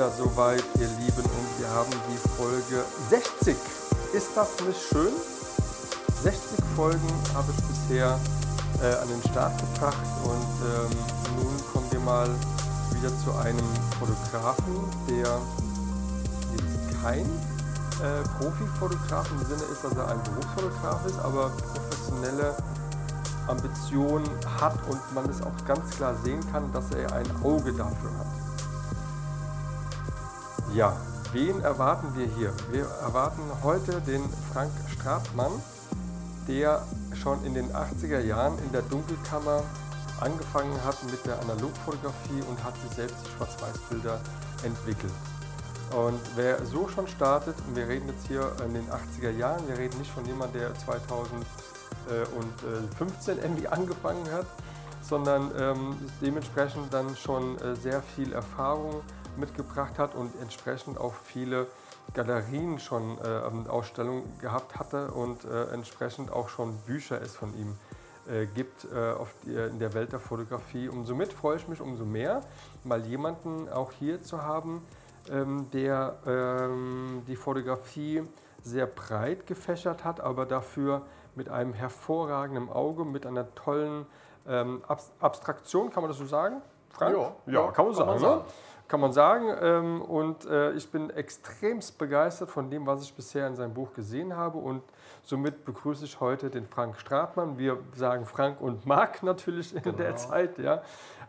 Wieder soweit, ihr Lieben, und wir haben die Folge 60. Ist das nicht schön? 60 Folgen habe ich bisher äh, an den Start gebracht und ähm, nun kommen wir mal wieder zu einem Fotografen, der jetzt kein äh, Profifotograf im Sinne ist, dass er ein Berufsfotograf ist, aber professionelle Ambitionen hat und man es auch ganz klar sehen kann, dass er ein Auge dafür hat. Ja, wen erwarten wir hier? Wir erwarten heute den Frank Stratmann, der schon in den 80er Jahren in der Dunkelkammer angefangen hat mit der Analogfotografie und hat sich selbst Schwarz-Weiß-Bilder entwickelt. Und wer so schon startet, und wir reden jetzt hier in den 80er Jahren, wir reden nicht von jemandem, der 2015 irgendwie angefangen hat, sondern ähm, dementsprechend dann schon äh, sehr viel Erfahrung mitgebracht hat und entsprechend auch viele Galerien schon äh, Ausstellungen gehabt hatte und äh, entsprechend auch schon Bücher es von ihm äh, gibt äh, die, in der Welt der Fotografie. Und somit freue ich mich umso mehr, mal jemanden auch hier zu haben, ähm, der ähm, die Fotografie sehr breit gefächert hat, aber dafür mit einem hervorragenden Auge, mit einer tollen ähm, Abstraktion, kann man das so sagen? Frank? Ja, ja, kann man kann sagen. Man sagen. Ne? Kann man sagen. Ähm, und äh, ich bin extremst begeistert von dem, was ich bisher in seinem Buch gesehen habe. Und somit begrüße ich heute den Frank Stratmann. Wir sagen Frank und Marc natürlich in genau. der Zeit, ja,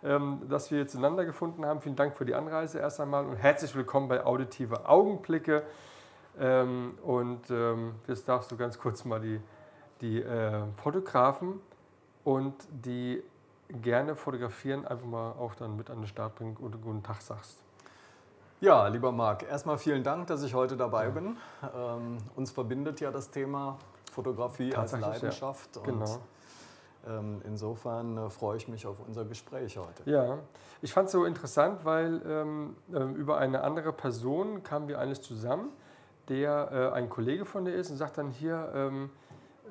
ähm, dass wir jetzt zueinander gefunden haben. Vielen Dank für die Anreise erst einmal und herzlich willkommen bei Auditive Augenblicke. Ähm, und jetzt darfst du ganz kurz mal die, die äh, Fotografen und die gerne fotografieren, einfach mal auch dann mit an den Start bringen und guten Tag sagst. Ja, lieber Marc, erstmal vielen Dank, dass ich heute dabei bin. Ähm, uns verbindet ja das Thema Fotografie als Leidenschaft. Ja. Genau. ähm, insofern äh, freue ich mich auf unser Gespräch heute. Ja, ich fand es so interessant, weil ähm, äh, über eine andere Person kamen wir eigentlich zusammen, der äh, ein Kollege von dir ist und sagt dann hier,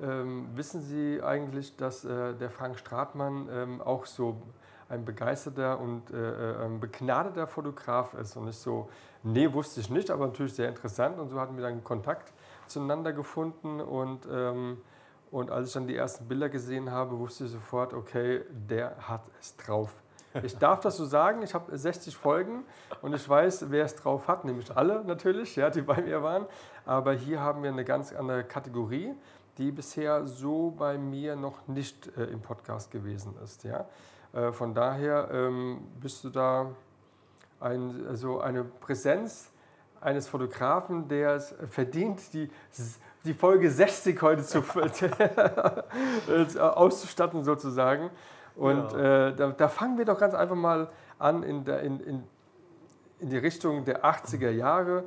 ähm, wissen Sie eigentlich, dass äh, der Frank Stratmann ähm, auch so ein begeisterter und äh, äh, begnadeter Fotograf ist? Und ich so, nee, wusste ich nicht, aber natürlich sehr interessant. Und so hatten wir dann Kontakt zueinander gefunden. Und, ähm, und als ich dann die ersten Bilder gesehen habe, wusste ich sofort, okay, der hat es drauf. Ich darf das so sagen, ich habe 60 Folgen und ich weiß, wer es drauf hat, nämlich alle natürlich, ja, die bei mir waren. Aber hier haben wir eine ganz andere Kategorie die bisher so bei mir noch nicht äh, im Podcast gewesen ist. Ja? Äh, von daher ähm, bist du da ein, also eine Präsenz eines Fotografen, der es verdient, die, die Folge 60 heute zu, äh, auszustatten sozusagen. Und ja. äh, da, da, fangen wir doch ganz einfach mal an in, der, in, in, in die Richtung der 80er Jahre.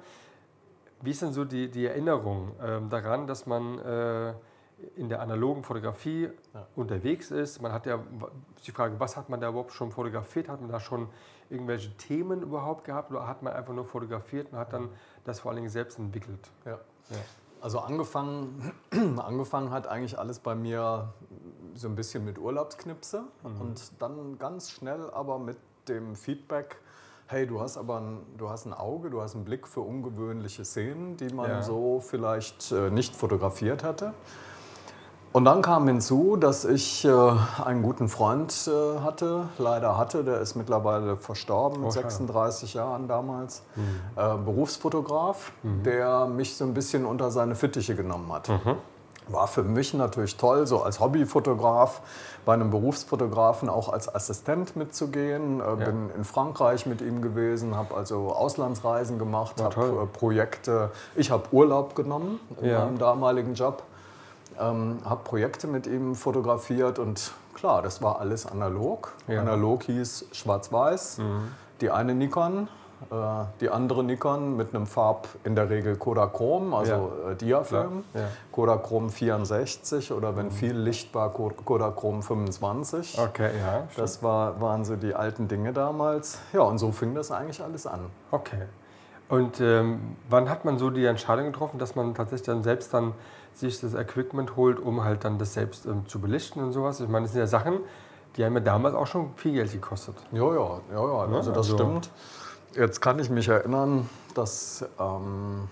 Wie ist denn so die, die Erinnerung ähm, daran, dass man äh, in der analogen Fotografie ja. unterwegs ist? Man hat ja die Frage, was hat man da überhaupt schon fotografiert? Hat man da schon irgendwelche Themen überhaupt gehabt oder hat man einfach nur fotografiert und hat dann das vor allen Dingen selbst entwickelt? Ja. ja. Also angefangen, angefangen hat eigentlich alles bei mir so ein bisschen mit Urlaubsknipse mhm. und dann ganz schnell aber mit dem Feedback, hey, du hast aber ein, du hast ein Auge, du hast einen Blick für ungewöhnliche Szenen, die man ja. so vielleicht äh, nicht fotografiert hatte. Und dann kam hinzu, dass ich äh, einen guten Freund äh, hatte, leider hatte, der ist mittlerweile verstorben, mit oh, 36 Jahren damals, mhm. äh, Berufsfotograf, mhm. der mich so ein bisschen unter seine Fittiche genommen hat. Mhm. War für mich natürlich toll, so als Hobbyfotograf bei einem Berufsfotografen auch als Assistent mitzugehen. Äh, ja. Bin in Frankreich mit ihm gewesen, habe also Auslandsreisen gemacht, habe äh, Projekte. Ich habe Urlaub genommen in ja. meinem damaligen Job ähm, habe Projekte mit ihm fotografiert und klar, das war alles analog. Ja. Analog hieß schwarz-weiß. Die eine Nikon, die andere Nikon mit einem Farb in der Regel Kodachrom, also äh, Diafilm. Ja. Ja. Kodachrom 64 oder wenn viel Licht war, Ko- Kodachrom 25. Okay, ja. Das war, waren so die alten Dinge damals. Ja, und so fing das eigentlich alles an. Okay. Und ähm, wann hat man so die Entscheidung getroffen, dass man tatsächlich dann selbst dann sich das Equipment holt, um halt dann das selbst ähm, zu belichten und sowas? Ich meine, das sind ja Sachen, die haben ja damals auch schon viel Geld gekostet. Ja, ja, ja, ja. Also das also- stimmt. Jetzt kann ich mich erinnern, dass ähm,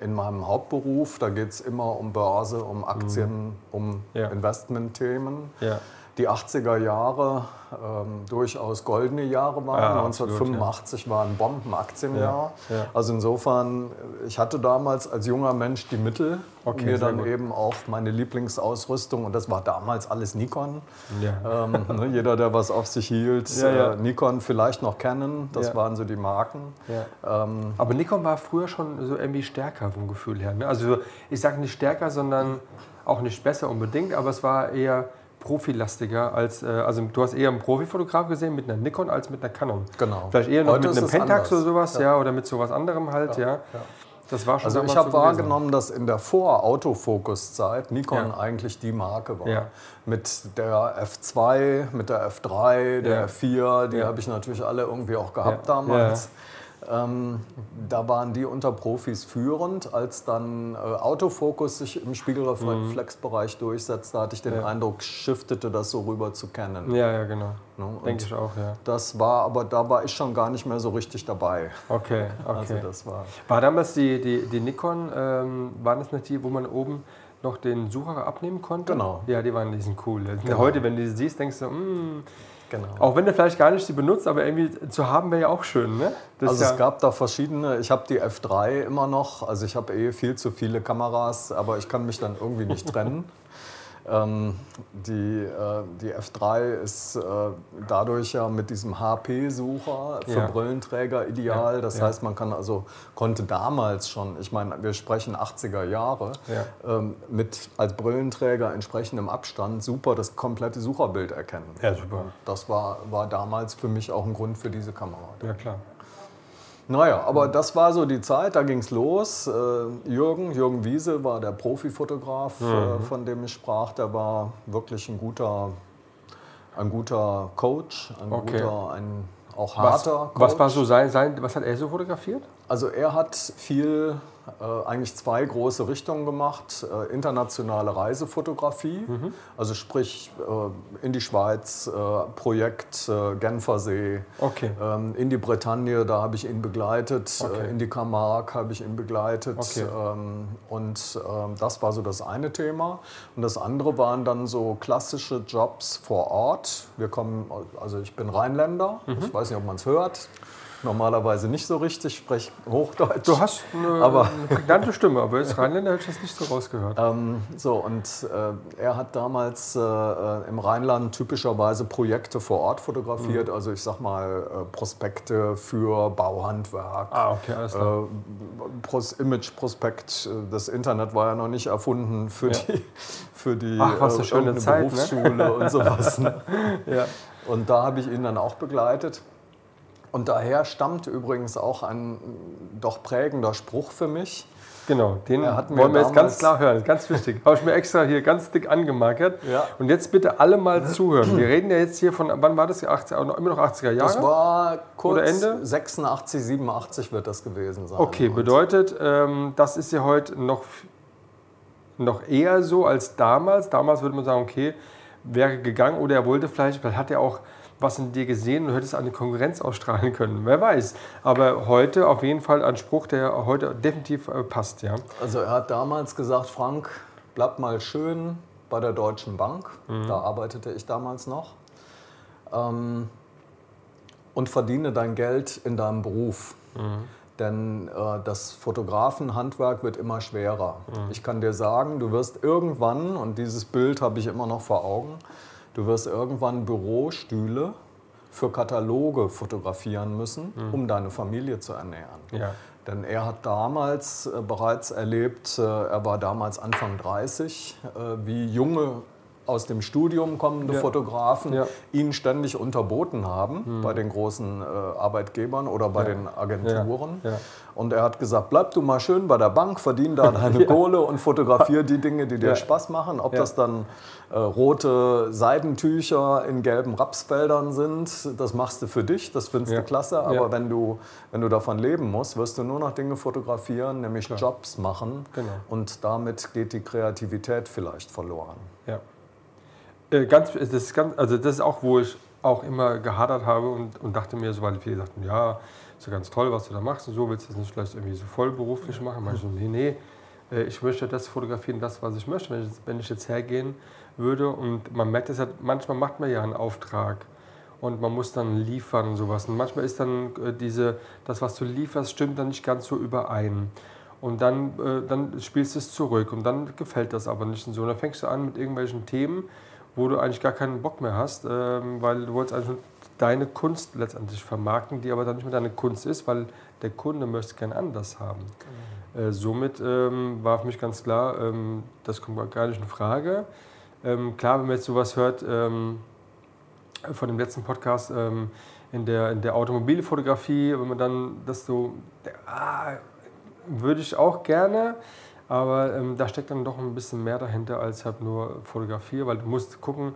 in meinem Hauptberuf, da geht es immer um Börse, um Aktien, um Mhm. Ja. Investmentthemen. Ja. Die 80er Jahre ähm, durchaus goldene Jahre waren. Ja, absolut, 1985 war ein Bombenaktienjahr. Ja, ja. Also insofern, ich hatte damals als junger Mensch die Mittel, Okay, mir dann gut. eben auch meine Lieblingsausrüstung, und das war damals alles Nikon. Ja. Ähm, ne, jeder, der was auf sich hielt, Ja, ja. Äh, Nikon vielleicht noch Canon, das Ja. waren so die Marken. Ja. Ähm, Aber Nikon war früher schon so irgendwie stärker vom Gefühl her. Ne? Also ich sage nicht stärker, sondern auch nicht besser unbedingt, aber es war eher profilastiger als, äh, also du hast eher einen Profifotograf gesehen mit einer Nikon als mit einer Canon. Genau. Vielleicht eher noch Heute mit einem Pentax anders. oder sowas, ja. oder mit sowas anderem halt, ja. Das war schon also ich habe so wahrgenommen, dass in der Vor-Autofokus-Zeit Nikon Ja. eigentlich die Marke war. Ja. Mit der F2, mit der F3, der Ja. F4, die Ja. habe ich natürlich alle irgendwie auch gehabt Ja. damals. Ähm, da waren die unter Profis führend. Als dann äh, Autofokus sich im Spiegelreflexbereich durchsetzte, hatte ich den Mhm. Ja. Eindruck, shiftete das so rüber zu Canon. Ja, ja, genau. Ne? Denke ich auch, ja. Das war, aber da war ich schon gar nicht mehr so richtig dabei. Okay, okay. Also das war. War damals die, die, die Nikon, ähm, waren das nicht die, wo man oben noch den Sucher abnehmen konnte? Genau. Ja, die waren, die sind cool. Genau. Heute, wenn du die siehst, denkst du, mm, Genau. auch wenn du vielleicht gar nicht sie benutzt, aber irgendwie zu haben wäre ja auch schön, ne? Das Also ist es gab da verschiedene, ich habe die F3 immer noch, also ich habe eh viel zu viele Kameras, aber ich kann mich dann irgendwie nicht trennen. Ähm, die, äh, die F3 ist äh, dadurch ja mit diesem HP-Sucher für Ja. Brillenträger ideal. Ja, Das ja. heißt, man kann also, konnte damals schon, ich meine, wir sprechen 80er Jahre, Ja. ähm, mit als Brillenträger entsprechendem Abstand super das komplette Sucherbild erkennen. Ja, super. Das war, war damals für mich auch ein Grund für diese Kamera. Ja, klar. Naja, aber das war so die Zeit, da ging es los. Äh, Jürgen, Jürgen Wiese war der Profifotograf, Mhm. äh, von dem ich sprach. Der war wirklich ein guter, ein guter Coach, ein Okay. guter, ein auch Was, harter Coach. was war so sein, sein, was hat er so fotografiert? Also er hat viel, eigentlich zwei große Richtungen gemacht. Äh, internationale Reisefotografie, Mhm. also sprich äh, in die Schweiz, äh, Projekt äh, Genfersee, Okay. ähm, in die Bretagne, da habe ich ihn begleitet, Okay. äh, in die Camargue habe ich ihn begleitet. Okay. Ähm, und ähm, das war so das eine Thema. Und das andere waren dann so klassische Jobs vor Ort. Wir kommen, also ich bin Rheinländer, Mhm. ich weiß nicht, ob man es hört. Normalerweise nicht so richtig, spreche Hochdeutsch. Du hast eine, Aber- eine prägnante Stimme, aber als Rheinländer hätte ich das nicht so rausgehört. Ähm, so, und äh, er hat damals äh, äh, im Rheinland typischerweise Projekte vor Ort fotografiert, Mhm. also ich sag mal äh, Prospekte für Bauhandwerk. ah, okay, alles klar. Äh, Pros Image-Prospekt, äh, das Internet war ja noch nicht erfunden für Ja. die, für die Ach, was eine schöne Zeit, ne? Berufsschule und sowas. Ne? ja. Und da habe ich ihn dann auch begleitet. Und daher stammt übrigens auch ein doch prägender Spruch für mich. Genau, den mir wollen wir jetzt ganz klar hören. Ganz wichtig. Habe ich mir extra hier ganz dick angemarkert. Ja. Und jetzt bitte alle mal zuhören. Wir reden ja jetzt hier von, wann war das? 80, auch noch- immer noch 80er Jahre? Das war kurz Oder Ende? 86, 87 wird das gewesen sein. Okay, bedeutet, ähm, das ist ja heute noch, noch eher so als damals. Damals würde man sagen, okay, wäre gegangen oder er wollte vielleicht, vielleicht hat er auch was in dir gesehen und hätte es an die Konkurrenz ausstrahlen können. Wer weiß. Aber heute auf jeden Fall ein Spruch, der heute definitiv äh, passt. Ja. Also er hat damals gesagt, Frank, bleib mal schön bei der Deutschen Bank. Mhm. Da arbeitete ich damals noch. Ähm, und verdiene dein Geld in deinem Beruf. Mhm. Denn äh, das Fotografenhandwerk wird immer schwerer. Mhm. Ich kann dir sagen, du wirst irgendwann, und dieses Bild habe ich immer noch vor Augen, du wirst irgendwann Bürostühle für Kataloge fotografieren müssen, um deine Familie zu ernähren. Ja. Denn er hat damals äh, bereits erlebt, äh, er war damals Anfang 30, äh, wie junge aus dem Studium kommende Ja. Fotografen Ja. ihn ständig unterboten haben bei den großen äh, Arbeitgebern oder bei Ja. den Agenturen. Und er hat gesagt, bleib du mal schön bei der Bank, verdien da deine Kohle und fotografier die Dinge, die dir. Spaß machen. Ob das dann äh, rote Seidentücher in gelben Rapsfeldern sind, das machst du für dich, das findest du klasse. Aber wenn, du, wenn du davon leben musst, wirst du nur noch Dinge fotografieren, nämlich Jobs machen. Genau. Und damit geht die Kreativität vielleicht verloren. Ja. Äh, ganz, das ist ganz, also das ist auch, wo ich auch immer gehadert habe und, und dachte mir, so, weil viele sagten, ja, ist ja ganz toll, was du da machst und so, willst du das nicht vielleicht irgendwie so vollberuflich machen? Manche so, nee, nee, äh, ich möchte das fotografieren, das, was ich möchte, wenn ich, jetzt- wenn ich jetzt hergehen würde und man merkt es halt, manchmal macht man ja einen Auftrag und man muss dann liefern und sowas und manchmal ist dann äh, diese, das, was du lieferst, stimmt dann nicht ganz so überein. Und dann, dann spielst du es zurück und dann gefällt das aber nicht und so. Und dann fängst du an mit irgendwelchen Themen, wo du eigentlich gar keinen Bock mehr hast, ähm, weil du wolltest eigentlich nur deine Kunst letztendlich vermarkten, die aber dann nicht mehr deine Kunst ist, weil der Kunde möchte es gerne anders haben. Äh, somit ähm, war für mich ganz klar, ähm, das kommt gar nicht in Frage. Ähm, klar, wenn man jetzt sowas hört ähm, von dem letzten Podcast ähm, in, der, in der Automobilfotografie, wenn man dann das so, ah, würde ich auch gerne, aber ähm, da steckt dann doch ein bisschen mehr dahinter als halt nur Fotografie, weil du musst gucken,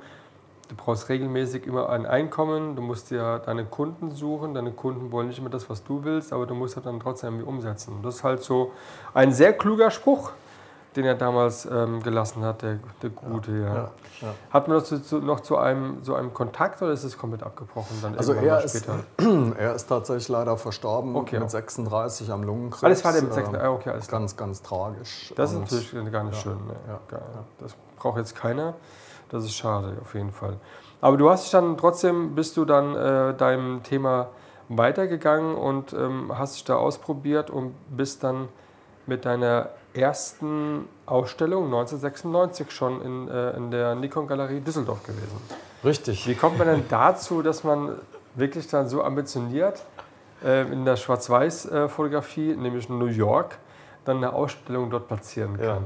du brauchst regelmäßig immer ein Einkommen, du musst ja deine Kunden suchen, deine Kunden wollen nicht immer das, was du willst, aber du musst halt dann trotzdem irgendwie umsetzen. Das ist halt so ein sehr kluger Spruch, den er damals ähm, gelassen hat, der, der Gute. Ja, Ja, ja. Hat man noch, zu, zu, noch zu, einem, so einem Kontakt oder ist es komplett abgebrochen? Dann Also er ist, er ist tatsächlich leider verstorben Okay. mit 36 am Lungenkrebs. Alles war der mit Äh, 36, ah, okay, alles. Ganz, ganz tragisch. Das ist natürlich gar nicht schön. Ne? Das braucht jetzt keiner. Das ist schade, auf jeden Fall. Aber du hast dich dann trotzdem, bist du dann äh, deinem Thema weitergegangen und ähm, hast dich da ausprobiert und bist dann mit deiner ersten Ausstellung 1996 schon in, äh, in der Nikon-Galerie Düsseldorf gewesen. Richtig. Wie kommt man denn dazu, dass man wirklich dann so ambitioniert äh, in der Schwarz-Weiß-Fotografie, nämlich in New York, dann eine Ausstellung dort platzieren kann? Ja.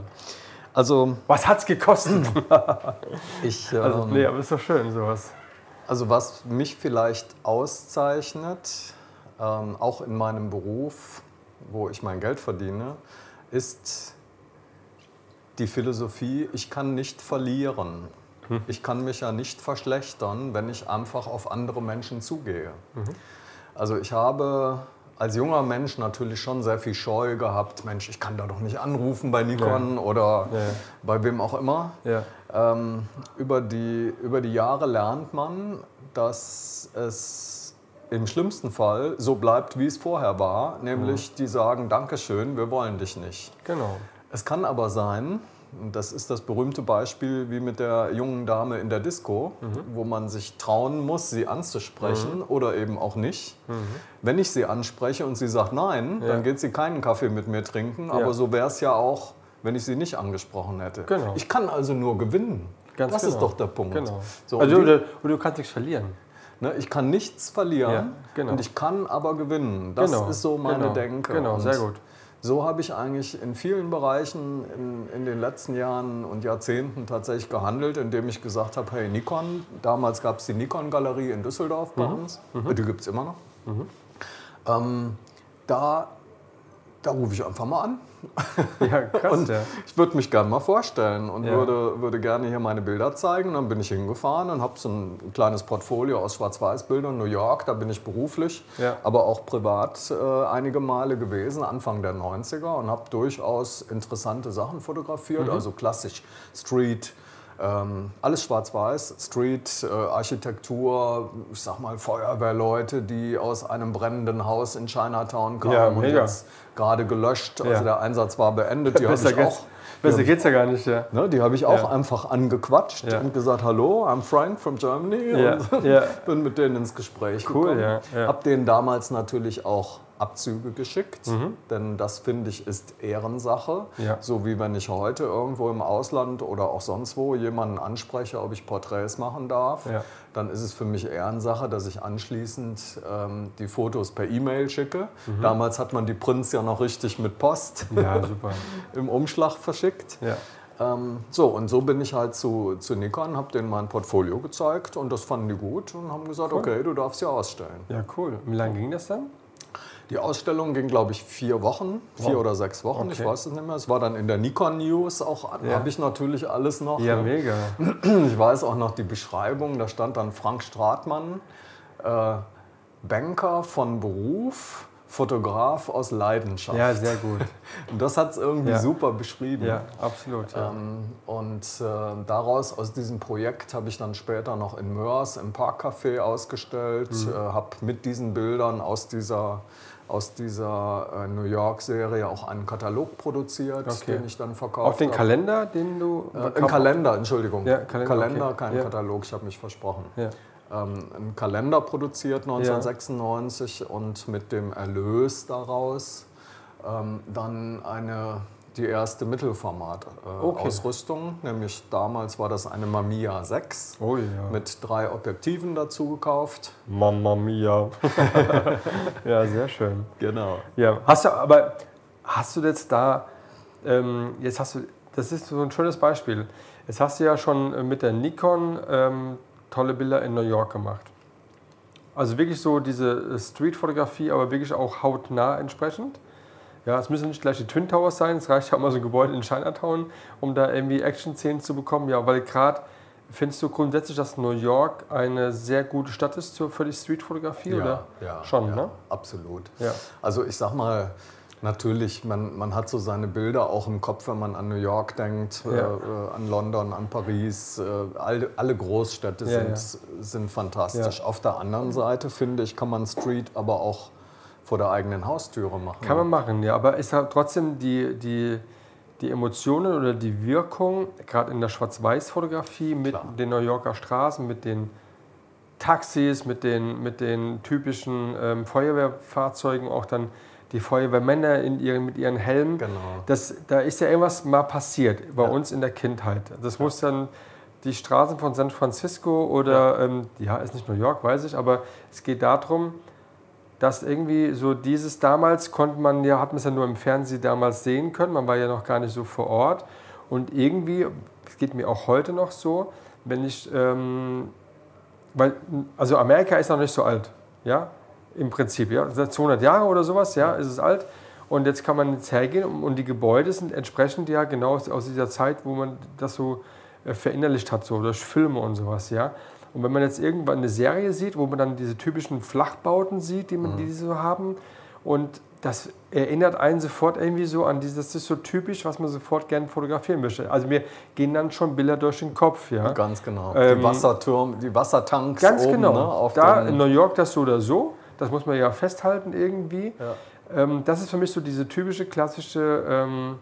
Also Was hat's gekostet? ich, Also, ähm, nee, aber ist doch schön, sowas. Also was mich vielleicht auszeichnet, ähm, auch in meinem Beruf, wo ich mein Geld verdiene, ist die Philosophie, ich kann nicht verlieren. Ich kann mich ja nicht verschlechtern, wenn ich einfach auf andere Menschen zugehe. Also ich habe als junger Mensch natürlich schon sehr viel Scheu gehabt. Mensch, ich kann da doch nicht anrufen bei Nikon oder Ja. bei wem auch immer. Ja. Ähm, über, die, über die Jahre lernt man, dass es im schlimmsten Fall so bleibt, wie es vorher war, nämlich die sagen, Dankeschön, wir wollen dich nicht. Genau. Es kann aber sein, und das ist das berühmte Beispiel wie mit der jungen Dame in der Disco, wo man sich trauen muss, sie anzusprechen oder eben auch nicht. Wenn ich sie anspreche und sie sagt nein, Ja. dann geht sie keinen Kaffee mit mir trinken, aber so wäre es ja auch, wenn ich sie nicht angesprochen hätte. Genau. Ich kann also nur gewinnen. Ganz das ist genau. doch der Punkt. Genau. So, also, und du, du kannst nichts verlieren. Ne, ich kann nichts verlieren Ja, genau. und ich kann aber gewinnen. Das Genau, ist so meine genau, Denke. genau, Und sehr gut. So habe ich eigentlich in vielen Bereichen in, in den letzten Jahren und Jahrzehnten tatsächlich gehandelt, indem ich gesagt habe, hey Nikon, damals gab es die Nikon-Galerie in Düsseldorf Mhm. bei uns, die gibt es immer noch. Ähm, da, da rufe ich einfach mal an. Ja, krass. Und ja. ich würde mich gerne mal vorstellen und Ja. würde, würde gerne hier meine Bilder zeigen. Dann bin ich hingefahren und habe so ein kleines Portfolio aus Schwarz-Weiß-Bildern. New York, da bin ich beruflich, Ja. aber auch privat äh, einige Male gewesen, Anfang der 90er und habe durchaus interessante Sachen fotografiert, Mhm. also klassisch Street. Ähm, alles schwarz-weiß, Street, äh, Architektur, ich sag mal Feuerwehrleute, die aus einem brennenden Haus in Chinatown kamen Ja, und jetzt gerade gelöscht. Also Ja. der Einsatz war beendet. Die Besser, ich auch, geht's, besser geht's ja gar nicht, ja. ne, die habe ich auch Ja. einfach angequatscht Ja. und gesagt, hallo, I'm Frank from Germany. Ja, Und bin mit denen ins Gespräch Cool, gekommen. ja. Habe denen damals natürlich auch Abzüge geschickt, denn das finde ich ist Ehrensache. Ja. So wie wenn ich heute irgendwo im Ausland oder auch sonst wo jemanden anspreche, ob ich Porträts machen darf, Ja. dann ist es für mich Ehrensache, dass ich anschließend ähm, die Fotos per E-Mail schicke. Damals hat man die Prints ja noch richtig mit Post Ja, im Umschlag verschickt. Ähm, so, und so bin ich halt zu, zu Nikon, habe denen mein Portfolio gezeigt und das fanden die gut und haben gesagt, okay, du darfst sie ausstellen. ja, cool. Wie lange ging das dann? Die Ausstellung ging, glaube ich, vier Wochen, vier Wow. oder sechs Wochen, ich Okay. weiß es nicht mehr. Es war dann in der Nikon News auch, Ja. habe ich natürlich alles noch. Ja, ne? mega. Ich weiß auch noch die Beschreibung, da stand dann Frank Stratmann, äh, Banker von Beruf, Fotograf aus Leidenschaft. Ja, sehr gut. Und das hat es irgendwie Ja. super beschrieben. Ja, absolut. Ja. Ähm, und äh, daraus, aus diesem Projekt, habe ich dann später noch in Mörs im Parkcafé ausgestellt, Mhm. äh, habe mit diesen Bildern aus dieser, aus dieser äh, New York-Serie auch einen Katalog produziert, Okay. den ich dann verkauft Auf den. Kalender, den du. Äh, Ein Kalender, Entschuldigung. Ja, Kalender, okay. kein Ja. Katalog, ich habe mich versprochen. Ja. Ähm, einen Kalender produziert 1996 und mit dem Erlös daraus ähm, dann eine, die erste Mittelformat-Ausrüstung, Okay. nämlich damals war das eine Mamiya 6 Oh ja. mit drei Objektiven dazu gekauft. Mamma mia. ja, sehr schön. Genau. Ja, hast du, aber hast du jetzt da, ähm, jetzt hast du, das ist so ein schönes Beispiel. Jetzt hast du ja schon äh, mit der Nikon ähm, tolle Bilder in New York gemacht. Also wirklich so diese äh, Street-Fotografie, aber wirklich auch hautnah entsprechend. Ja, es müssen nicht gleich die Twin Towers sein, es reicht ja auch mal so ein Gebäude in Chinatown, um da irgendwie Action-Szenen zu bekommen. Ja, weil gerade findest du grundsätzlich, dass New York eine sehr gute Stadt ist für die Street-Fotografie, oder? ja, Schon, ja, ne? Absolut. Ja. Also ich sag mal, natürlich, man, man hat so seine Bilder auch im Kopf, wenn man an New York denkt, Ja. äh, äh, an London, an Paris. Äh, alle, alle Großstädte Ja, sind, sind fantastisch. Ja. Auf der anderen Seite, finde ich, kann man Street aber auch vor der eigenen Haustüre machen. Kann man machen, ja. Aber ist halt trotzdem die, die, die Emotionen oder die Wirkung, gerade in der Schwarz-Weiß-Fotografie mit Klar. den New Yorker Straßen, mit den Taxis, mit den, mit den typischen ähm, Feuerwehrfahrzeugen, auch dann die Feuerwehrmänner in ihren, mit ihren Helmen. Genau. Das, da ist ja irgendwas mal passiert bei Ja. uns in der Kindheit. Das muss dann die Straßen von San Francisco oder, ja. Ähm, ja, ist nicht New York, weiß ich, aber es geht darum, dass irgendwie so dieses damals konnte man ja, hat man es ja nur im Fernsehen damals sehen können, man war ja noch gar nicht so vor Ort. Und irgendwie, es geht mir auch heute noch so, wenn ich, ähm, weil, also Amerika ist noch nicht so alt, ja, im Prinzip, ja, seit 200 Jahre oder sowas, ja, ist es alt. Und jetzt kann man jetzt hergehen und die Gebäude sind entsprechend ja genau aus, dieser Zeit, wo man das so äh, verinnerlicht hat, so durch Filme und sowas, ja. Und wenn man jetzt irgendwann eine Serie sieht, wo man dann diese typischen Flachbauten sieht, die, man, die sie so haben, und das erinnert einen sofort irgendwie so an dieses, das ist so typisch, was man sofort gerne fotografieren möchte. Also mir gehen dann schon Bilder durch den Kopf, ja. Ganz genau. Ähm, die Wassertürme, die Wassertanks Ganz oben, genau. ne, auf da in New York das so oder so, das muss man ja festhalten irgendwie. Ja. Ähm, das ist für mich so diese typische klassische ähm,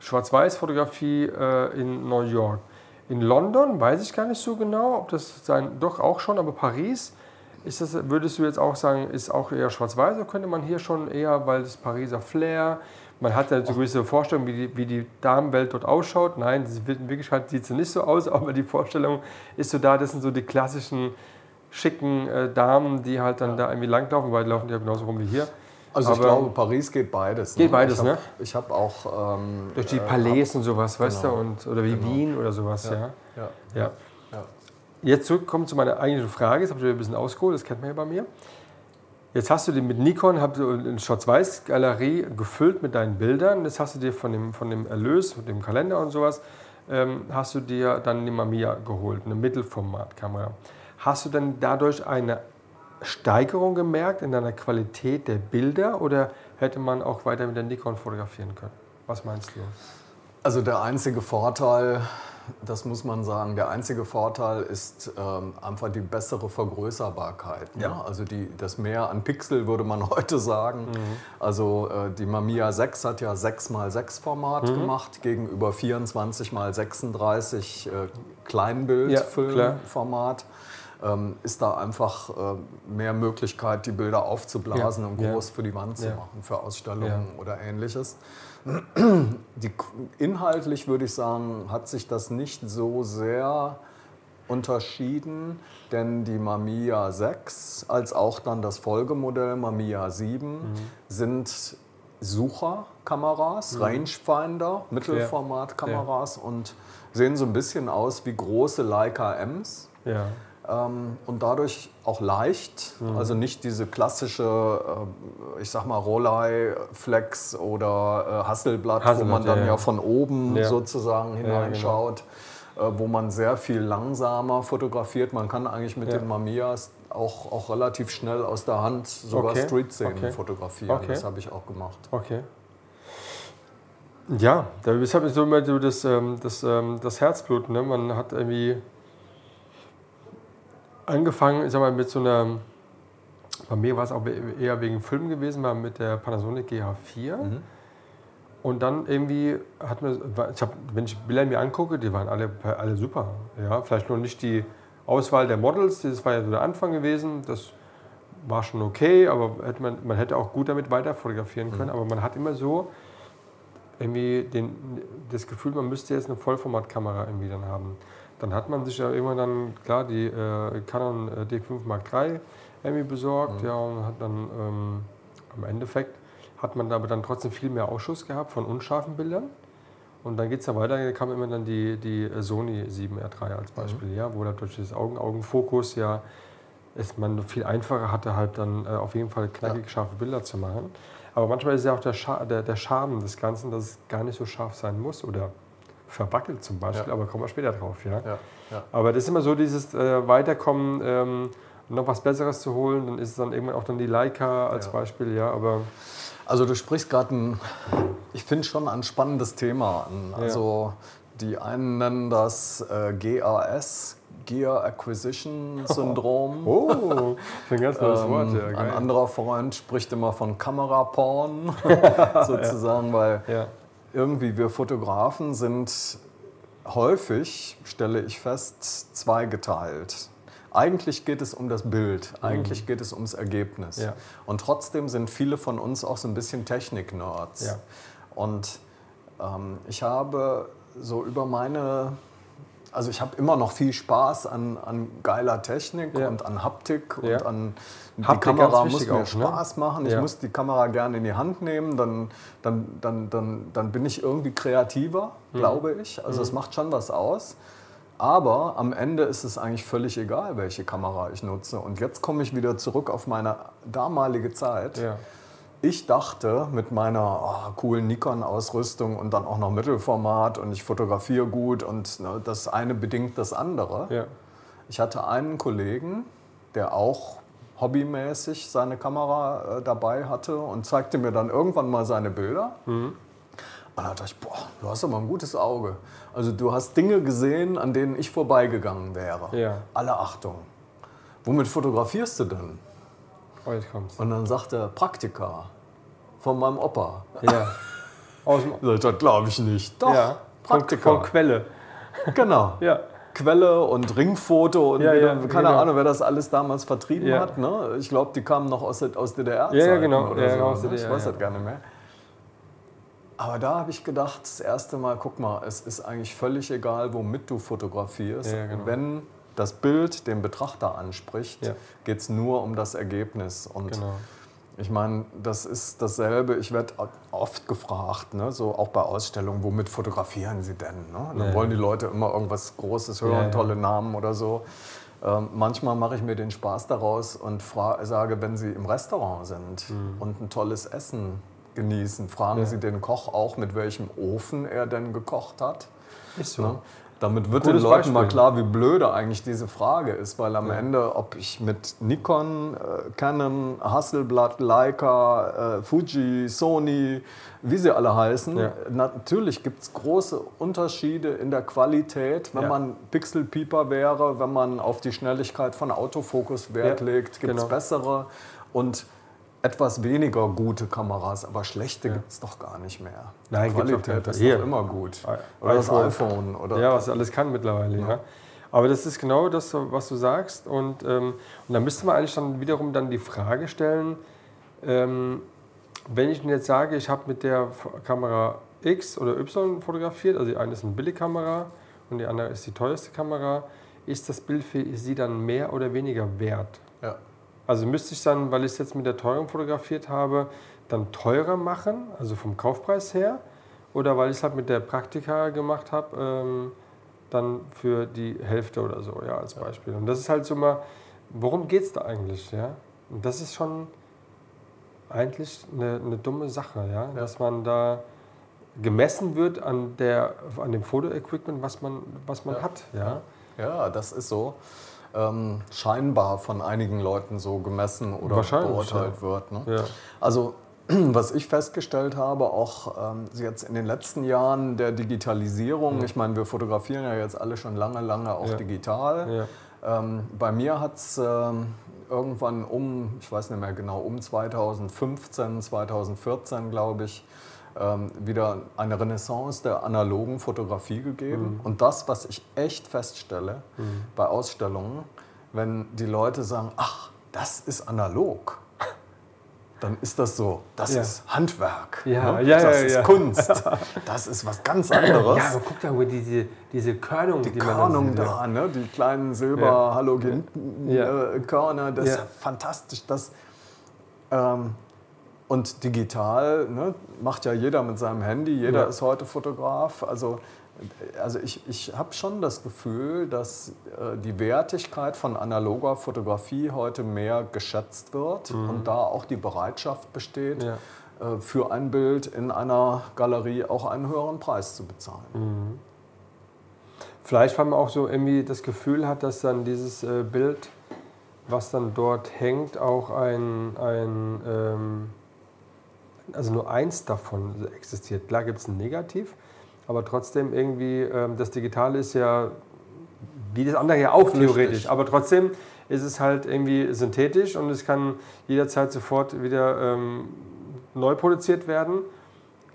Schwarz-Weiß-Fotografie äh, in New York. In London weiß ich gar nicht so genau, ob das sein, doch auch schon, aber Paris, ist das, würdest du jetzt auch sagen, ist auch eher schwarz-weiß oder könnte man hier schon eher, weil das Pariser Flair, man hat ja eine gewisse Vorstellung, wie die, wie die Damenwelt dort ausschaut. Nein, in Wirklichkeit sieht sie nicht so aus, aber die Vorstellung ist so da, das sind so die klassischen schicken äh, Damen, die halt dann da irgendwie langlaufen, weil die laufen ja genauso rum wie hier. Also ich Aber- glaube, Paris geht beides. Geht beides, ich hab, ne? Ich habe auch... Ähm, Durch die äh, Palais und sowas, weißt genau. du, und, oder wie Genau. Wien oder sowas, ja. Ja, ja. ja. Jetzt zurückkommen zu meiner eigentlichen Frage, das habe ich ein bisschen ausgeholt, das kennt man ja bei mir. Jetzt hast du den mit Nikon, hast du eine Schwarz-Weiß-Galerie gefüllt mit deinen Bildern. Jetzt hast du dir von dem, von dem Erlös, mit dem Kalender und sowas, ähm, hast du dir dann die Mamiya geholt, eine Mittelformatkamera. Hast du dann dadurch eine Steigerung gemerkt in deiner Qualität der Bilder oder hätte man auch weiter mit der Nikon fotografieren können? Was meinst du? Also der einzige Vorteil, das muss man sagen, der einzige Vorteil ist ähm, einfach die bessere Vergrößerbarkeit. Ne? Ja. Also die, das Mehr an Pixel würde man heute sagen. Also äh, die Mamiya 6 hat ja 6x6 Format gemacht gegenüber 24x36 äh, Ja. Kleinbildfilmformat. Ähm, ist da einfach äh, mehr Möglichkeit, die Bilder aufzublasen Ja, und ja. groß für die Wand zu Ja. machen, für Ausstellungen Ja. oder ähnliches. Die, inhaltlich würde ich sagen, hat sich das nicht so sehr unterschieden, denn die Mamiya 6 als auch dann das Folgemodell Mamiya 7 sind Sucherkameras, Rangefinder, Mittelformatkameras und sehen so ein bisschen aus wie große Leica Ms. Ja. Ähm, und dadurch auch leicht, Mhm. also nicht diese klassische, äh, ich sag mal, Rollei, Flex oder äh, Hasselblatt, wo Hasselblatt, man dann ja, ja, ja. von oben Ja. sozusagen genau. hineinschaut, äh, wo man sehr viel langsamer fotografiert. Man kann eigentlich mit Ja. den Mamiyas auch, auch relativ schnell aus der Hand sogar Okay, Street-Szenen okay. fotografieren. Okay. Das habe ich auch gemacht. Okay. Ja, da ist so immer so das, ähm, das, ähm, das Herzblut. Ne? Man hat irgendwie angefangen, ich sag mal, mit so einer, bei mir war es auch eher wegen Film gewesen, mal mit der Panasonic GH4. Und dann irgendwie hat man, ich hab, wenn ich Bilder mir angucke, die waren alle, alle super. Ja, vielleicht nur nicht die Auswahl der Models, das war ja so der Anfang gewesen. Das war schon okay, aber hätte man, man hätte auch gut damit weiter fotografieren können. Aber man hat immer so irgendwie den, das Gefühl, man müsste jetzt eine Vollformatkamera irgendwie dann haben. Dann hat man sich ja irgendwann dann, klar, die äh, Canon äh, D5 Mark III irgendwie besorgt. Ja, und hat dann ähm, am Endeffekt hat man aber dann trotzdem viel mehr Ausschuss gehabt von unscharfen Bildern. Und dann geht es ja weiter, da kam immer dann die, die äh, Sony 7R3 als Beispiel, ja, wo dann durch das Augen-Augen-Fokus ja es man viel einfacher hatte, halt dann äh, auf jeden Fall knackig scharfe Bilder zu machen. Aber manchmal ist ja auch der, Scha der, der Charme des Ganzen, dass es gar nicht so scharf sein muss oder verwackelt zum Beispiel, Ja. aber kommen wir später drauf. Ja? Ja, ja. Aber das ist immer so dieses äh, Weiterkommen, ähm, noch was Besseres zu holen, dann ist es dann irgendwann auch dann die Leica als Ja. Beispiel, ja, aber Also du sprichst gerade ein, ich finde schon ein spannendes Thema an. Also die einen nennen das äh, GAS, Gear Acquisition Syndrom. oh, ein ganz neues Wort, ja, Ähm, geil. ein anderer Freund spricht immer von Kameraporn, sozusagen, weil Ja. Irgendwie wir Fotografen sind häufig, stelle ich fest, zweigeteilt. Eigentlich geht es um das Bild, eigentlich geht es ums Ergebnis. Mhm. Ja. Und trotzdem sind viele von uns auch so ein bisschen Technik-Nerds. Ja. Und ähm, ich habe so über meine, also ich habe immer noch viel Spaß an, an geiler Technik Ja. und an Haptik Ja. und an die Haptik Kamera muss mir auch, ne? Spaß machen. Ich Ja. muss die Kamera gerne in die Hand nehmen, dann, dann, dann, dann, dann bin ich irgendwie kreativer, Mhm. glaube ich. Also es macht schon was aus. Aber am Ende ist es eigentlich völlig egal, welche Kamera ich nutze. Und jetzt komme ich wieder zurück auf meine damalige Zeit. Ich dachte mit meiner oh, coolen Nikon-Ausrüstung und dann auch noch Mittelformat und ich fotografiere gut und ne, das eine bedingt das andere. Ja. Ich hatte einen Kollegen, der auch hobbymäßig seine Kamera äh, dabei hatte und zeigte mir dann irgendwann mal seine Bilder. Und da dachte ich, boah, du hast aber ein gutes Auge. Also du hast Dinge gesehen, an denen ich vorbeigegangen wäre. Ja. Alle Achtung. Womit fotografierst du denn? Oh. Und dann sagt er, Praktika. Von meinem Opa. Ja. Aus dem, Das glaube ich nicht. Doch, ja. Von, Praktika. von Quelle. Genau. Ja. Quelle und Ringfoto und Ja, wieder, ja, keine genau. Ahnung, wer das alles damals vertrieben Ja. hat. Ne? Ich glaube, die kamen noch aus, der- aus DDR. Ja, genau. Oder so, aus ne? DDR, ich weiß das gar nicht mehr. Aber da habe ich gedacht, das erste Mal, guck mal, es ist eigentlich völlig egal, womit du fotografierst. Genau. Wenn das Bild den Betrachter anspricht, Ja. geht es nur um das Ergebnis. Und Genau. Ich meine, das ist dasselbe. Ich werde oft gefragt, ne, so auch bei Ausstellungen, womit fotografieren Sie denn? Ne? Dann Ja. wollen die Leute immer irgendwas Großes hören, Ja, tolle Namen oder so. Ähm, manchmal mache ich mir den Spaß daraus und sage, wenn Sie im Restaurant sind und ein tolles Essen genießen, fragen Mhm. Sie den Koch auch, mit welchem Ofen er denn gekocht hat. Ist so. Ne? Damit wird Gutes den Leuten mal Beispiel. klar, wie blöde eigentlich diese Frage ist, weil am Ende, ob ich mit Nikon, äh, Canon, Hasselblad, Leica, äh, Fuji, Sony, wie sie alle heißen, Ja. natürlich gibt es große Unterschiede in der Qualität. Wenn Ja. man Pixelpieper wäre, wenn man auf die Schnelligkeit von Autofokus Wert Ja, legt, gibt es genau. bessere und etwas weniger gute Kameras, aber schlechte gibt es doch gar nicht mehr. Nein, die Qualität ist doch immer gut. I- Oder das iPhone. Oder Ja, was alles kann mittlerweile. Ja. Aber das ist genau das, was du sagst. Und, ähm, und da müsste man eigentlich dann wiederum dann die Frage stellen, ähm, wenn ich jetzt sage, ich habe mit der Kamera X oder Y fotografiert, also die eine ist eine Billigkamera und die andere ist die teuerste Kamera, ist das Bild für sie dann mehr oder weniger wert? Ja. Also müsste ich dann, weil ich es jetzt mit der teuren fotografiert habe, dann teurer machen, also vom Kaufpreis her, oder weil ich es halt mit der Praktika gemacht habe, ähm, dann für die Hälfte oder so, ja, als Beispiel. Und das ist halt so mal, worum geht es da eigentlich, ja? Und das ist schon eigentlich eine, eine dumme Sache, ja? dass man da gemessen wird an, der, an dem Fotoequipment, was man, was man Ja. hat, ja. Ja, das ist so. Ähm, scheinbar von einigen Leuten so gemessen oder beurteilt ja. wird. Ne? ja. Also was ich festgestellt habe, auch ähm, jetzt in den letzten Jahren der Digitalisierung, ich meine, wir fotografieren ja jetzt alle schon lange, lange auch Ja. digital. Ähm, bei mir hat es ähm, irgendwann um, ich weiß nicht mehr genau, um 2015, 2014, glaube ich, ähm, wieder eine Renaissance der analogen Fotografie gegeben. Und das, was ich echt feststelle bei Ausstellungen, wenn die Leute sagen, ach, das ist analog, dann ist das so, das Ja. ist Handwerk, Ja, ne? ja, das ist. Kunst, das ist was ganz anderes. Ja, aber guck da mal diese, diese Körnung, Die man dann Körnung da, ne? die kleinen Ja. Silber-Halogen-Körner, das ist Ja. ja fantastisch. Das, ähm, und digital ne? macht ja jeder mit seinem Handy, jeder Ja. ist heute Fotograf. Also, also ich, ich habe schon das Gefühl, dass äh, die Wertigkeit von analoger Fotografie heute mehr geschätzt wird und da auch die Bereitschaft besteht, Ja. äh, für ein Bild in einer Galerie auch einen höheren Preis zu bezahlen. Vielleicht, weil man auch so irgendwie das Gefühl hat, dass dann dieses äh, Bild, was dann dort hängt, auch ein, ein ähm, also nur eins davon existiert. Klar gibt es ein Negativ, aber trotzdem irgendwie, ähm, das Digitale ist ja wie das andere ja auch theoretisch, aber trotzdem ist es halt irgendwie synthetisch und es kann jederzeit sofort wieder ähm, neu produziert werden.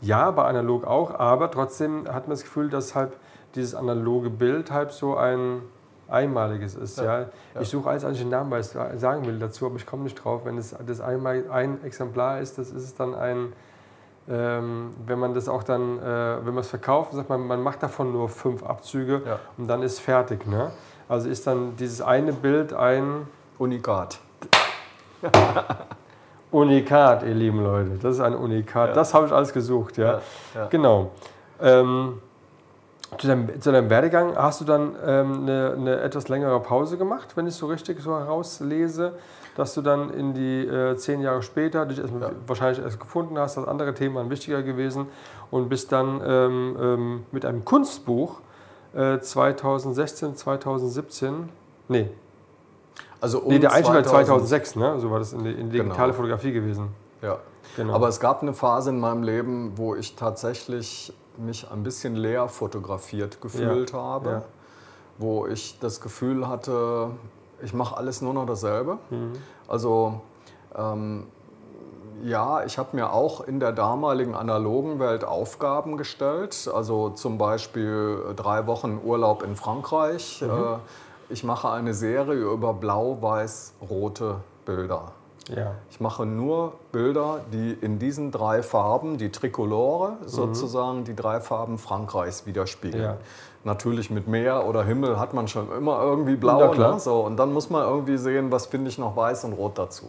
Ja, bei analog auch, aber trotzdem hat man das Gefühl, dass halt dieses analoge Bild halt so ein einmaliges ist. Ja. Ja, ja. Ich suche alles eigentlich einen Namen, weil ich sagen will dazu, aber ich komme nicht drauf. Wenn es das einmal ein Exemplar ist, das ist es dann ein, ähm, wenn man das auch dann, äh, wenn man es verkauft, sagt man, man macht davon nur fünf Abzüge Ja. und dann ist fertig. Ne? Also ist dann dieses eine Bild ein Unikat. Unikat, ihr lieben Leute. Das ist ein Unikat. Das habe ich alles gesucht. Ja. Genau. Ähm, zu, deinem, zu deinem Werdegang hast du dann ähm, eine, eine etwas längere Pause gemacht, wenn ich es so richtig so herauslese, dass du dann in die äh, zehn Jahre später dich erst, Ja. wahrscheinlich erst gefunden hast, dass andere Themen waren wichtiger gewesen und bist dann ähm, ähm, mit einem Kunstbuch äh, 2016, 2017, nee, Also um nee der Einstieg war 2000 2006, ne? so war das in die, in die digitale Genau. Fotografie gewesen. Ja. Genau. Aber es gab eine Phase in meinem Leben, wo ich tatsächlich mich ein bisschen leer fotografiert gefühlt habe, ja. wo ich das Gefühl hatte, ich mache alles nur noch dasselbe. Mhm. Also ähm, ja, ich habe mir auch in der damaligen analogen Welt Aufgaben gestellt. Also zum Beispiel drei Wochen Urlaub in Frankreich. Mhm. Äh, ich mache eine Serie über blau-weiß-rote Bilder. Ja. Ich mache nur Bilder, die in diesen drei Farben, die Trikolore sozusagen, die drei Farben Frankreichs widerspiegeln. Ja. Natürlich mit Meer oder Himmel hat man schon immer irgendwie blau. Klar. Ne? So, und dann muss man irgendwie sehen, was finde ich noch weiß und rot dazu.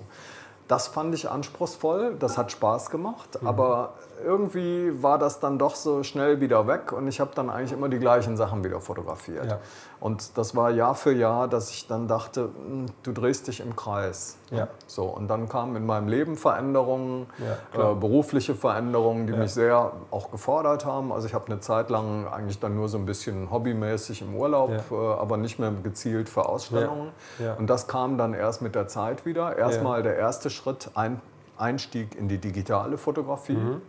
Das fand ich anspruchsvoll, das hat Spaß gemacht, Mhm. aber irgendwie war das dann doch so schnell wieder weg und ich habe dann eigentlich immer die gleichen Sachen wieder fotografiert. Ja. Und das war Jahr für Jahr, dass ich dann dachte, hm, du drehst dich im Kreis. Ja. So, und dann kamen in meinem Leben Veränderungen, Ja, äh, berufliche Veränderungen, die mich sehr auch gefordert haben. Also ich habe eine Zeit lang eigentlich dann nur so ein bisschen hobbymäßig im Urlaub, äh, aber nicht mehr gezielt für Ausstellungen. Und das kam dann erst mit der Zeit wieder. Erstmal der erste Schritt, ein Einstieg in die digitale Fotografie. Mhm.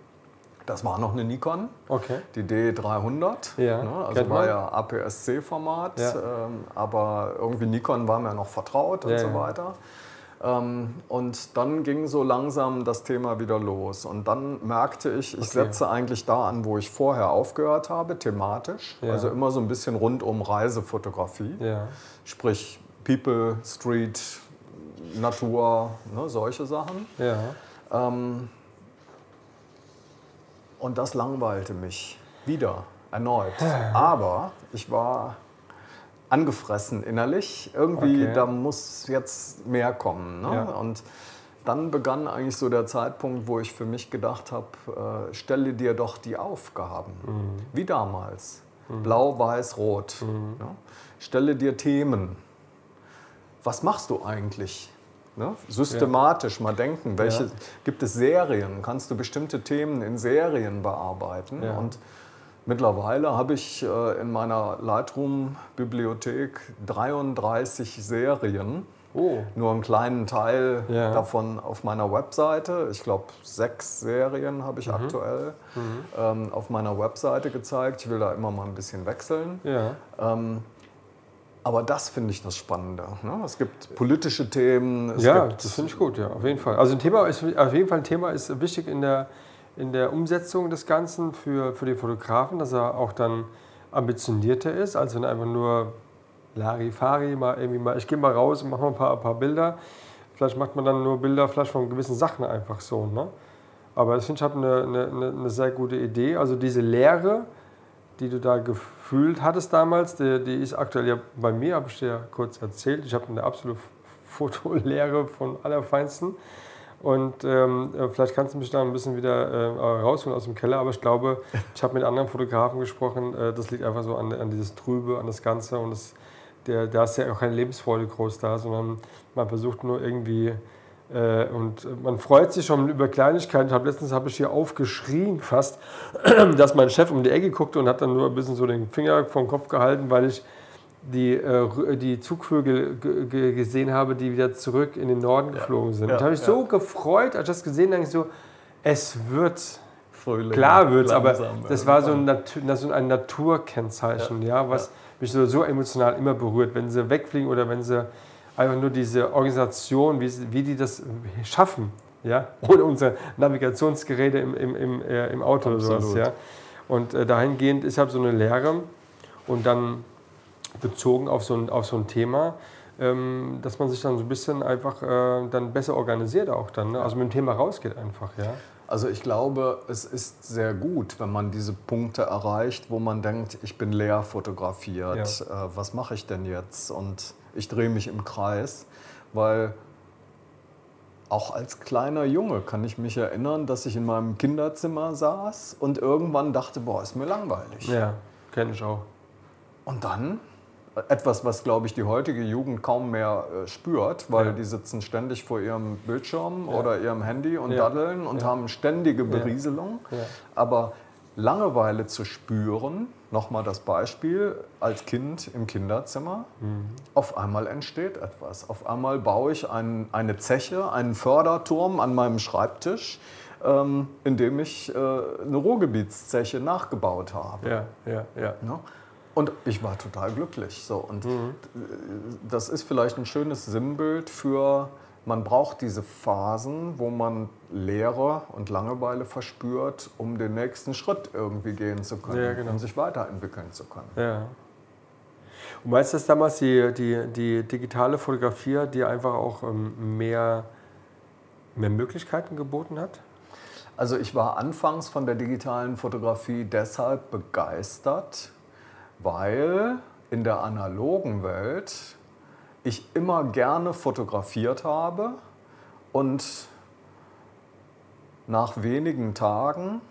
Das war noch eine Nikon. Okay. Die D300, Ja, ne? also war ja APS-C-Format, Ja. ähm, aber irgendwie Nikon war mir noch vertraut und Ja, so weiter. Ähm, und dann ging so langsam das Thema wieder los. Und dann merkte ich, ich Okay. setze eigentlich da an, wo ich vorher aufgehört habe, thematisch. Also immer so ein bisschen rund um Reisefotografie. Sprich People, Street, Natur, ne, solche Sachen. Ja. Ähm, und das langweilte mich wieder, erneut. Aber ich war angefressen innerlich. Irgendwie, Okay. da muss jetzt mehr kommen. Ne? Ja. Und dann begann eigentlich so der Zeitpunkt, wo ich für mich gedacht habe, äh, stelle dir doch die Aufgaben, Mhm. wie damals. Blau, weiß, rot. Ja? Stelle dir Themen. Was machst du eigentlich? Ne? Systematisch mal denken, welche Ja. gibt es Serien? Kannst du bestimmte Themen in Serien bearbeiten? Ja. Und mittlerweile habe ich äh, in meiner Lightroom-Bibliothek 33 Serien. Oh. Nur einen kleinen Teil Ja. davon auf meiner Webseite. Ich glaube, sechs Serien habe ich Mhm. aktuell ähm, auf meiner Webseite gezeigt. Ich will da immer mal ein bisschen wechseln. Ja. Ähm, aber das finde ich das Spannende. Ne? Es gibt politische Themen. Es ja, das finde ich gut, ja, auf jeden Fall. Also ein Thema ist auf jeden Fall ein Thema ist wichtig in der, in der Umsetzung des Ganzen für, für den Fotografen, dass er auch dann ambitionierter ist, als wenn er einfach nur Larifari, mal irgendwie mal, ich gehe mal raus und mache mal ein paar, ein paar Bilder. Vielleicht macht man dann nur Bilder vielleicht von gewissen Sachen einfach so. Ne? Aber das finde ich eine, eine, eine, eine sehr gute Idee. Also diese Lehre, die du da gefühlt hattest damals, die, die ist aktuell ja bei mir, habe ich dir ja kurz erzählt. Ich habe eine absolute Fotolehre von allerfeinsten. Und ähm, äh, vielleicht kannst du mich da ein bisschen wieder äh, rausholen aus dem Keller, aber ich glaube, ich habe mit anderen Fotografen gesprochen, äh, das liegt einfach so an, an dieses Trübe, an das Ganze und das, der, da ist ja auch keine Lebensfreude groß da, sondern man versucht nur irgendwie und man freut sich schon über Kleinigkeiten. Ich hab, letztens habe ich hier aufgeschrien fast, dass mein Chef um die Ecke guckte und hat dann nur ein bisschen so den Finger vom Kopf gehalten, weil ich die, äh, die Zugvögel ge- ge- gesehen habe, die wieder zurück in den Norden geflogen sind. ja, und habe ich ja. so gefreut, als ich das gesehen habe, ich so, es wird, Frühling, klar wird es, aber das war so ein, irgendwann. Natu das so ein Naturkennzeichen, ja, was mich so, so emotional immer berührt, wenn sie wegfliegen oder wenn sie einfach nur diese Organisation, wie, wie die das schaffen, ja, ohne unsere Navigationsgeräte im, im, im, äh, im Auto oder sowas, Absolut. ja. Und äh, dahingehend ist halt so eine Lehre und dann bezogen auf so ein, auf so ein Thema, ähm, dass man sich dann so ein bisschen einfach äh, dann besser organisiert auch dann, ne? also mit dem Thema rausgeht einfach, ja. Also ich glaube, es ist sehr gut, wenn man diese Punkte erreicht, wo man denkt, ich bin leer fotografiert, äh, was mache ich denn jetzt? Und ich drehe mich im Kreis, weil auch als kleiner Junge kann ich mich erinnern, dass ich in meinem Kinderzimmer saß und irgendwann dachte, boah, ist mir langweilig. Ja, kenne ich auch. Und dann etwas, was, glaube ich, die heutige Jugend kaum mehr äh, spürt, weil Ja. die sitzen ständig vor ihrem Bildschirm Ja. oder ihrem Handy und Ja. daddeln und haben ständige Berieselung. Aber Langeweile zu spüren, nochmal das Beispiel, als Kind im Kinderzimmer, Mhm. auf einmal entsteht etwas. Auf einmal baue ich ein, eine Zeche, einen Förderturm an meinem Schreibtisch, ähm, in dem ich äh, eine Ruhrgebietszeche nachgebaut habe. Ja, ja, ja. Ne? Und ich war total glücklich. So. Und Mhm. äh, das ist vielleicht ein schönes Sinnbild für, man braucht diese Phasen, wo man Leere und Langeweile verspürt, um den nächsten Schritt irgendwie gehen zu können, Ja, genau. um sich weiterentwickeln zu können. Ja. Und meinst du, dass damals die, die, die digitale Fotografie dir einfach auch ähm, mehr, mehr Möglichkeiten geboten hat? Also ich war anfangs von der digitalen Fotografie deshalb begeistert, weil in der analogen Welt ich immer gerne fotografiert habe und nach wenigen Tagen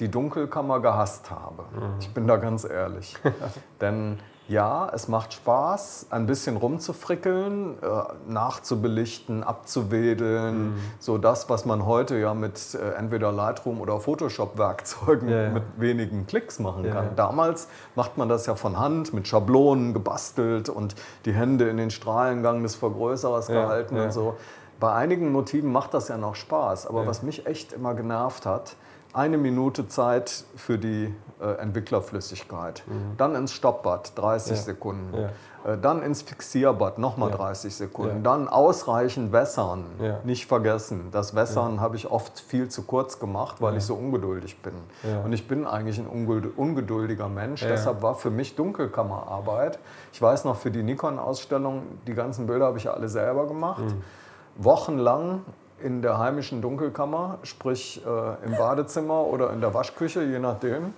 die Dunkelkammer gehasst habe. Ich bin da ganz ehrlich. Denn ja, es macht Spaß, ein bisschen rumzufrickeln, äh, nachzubelichten, abzuwedeln. So das, was man heute ja mit äh, entweder Lightroom oder Photoshop-Werkzeugen Ja, ja. mit wenigen Klicks machen Ja, kann. Damals macht man das ja von Hand mit Schablonen gebastelt und die Hände in den Strahlengang des Vergrößerers gehalten und so. Bei einigen Motiven macht das ja noch Spaß, aber was mich echt immer genervt hat, eine Minute Zeit für die äh, Entwicklerflüssigkeit. Dann ins Stoppbad, 30 Mhm. Ja. Sekunden. Ja. Äh, dann ins Fixierbad, nochmal Ja. 30 Sekunden. Dann ausreichend wässern, nicht vergessen. Das Wässern habe ich oft viel zu kurz gemacht, weil ich so ungeduldig bin. Und ich bin eigentlich ein ungeduld- ungeduldiger Mensch. Deshalb war für mich Dunkelkammerarbeit. Ich weiß noch, für die Nikon-Ausstellung, die ganzen Bilder habe ich ja alle selber gemacht. Mhm. Wochenlang in der heimischen Dunkelkammer, sprich äh, im Badezimmer oder in der Waschküche, je nachdem.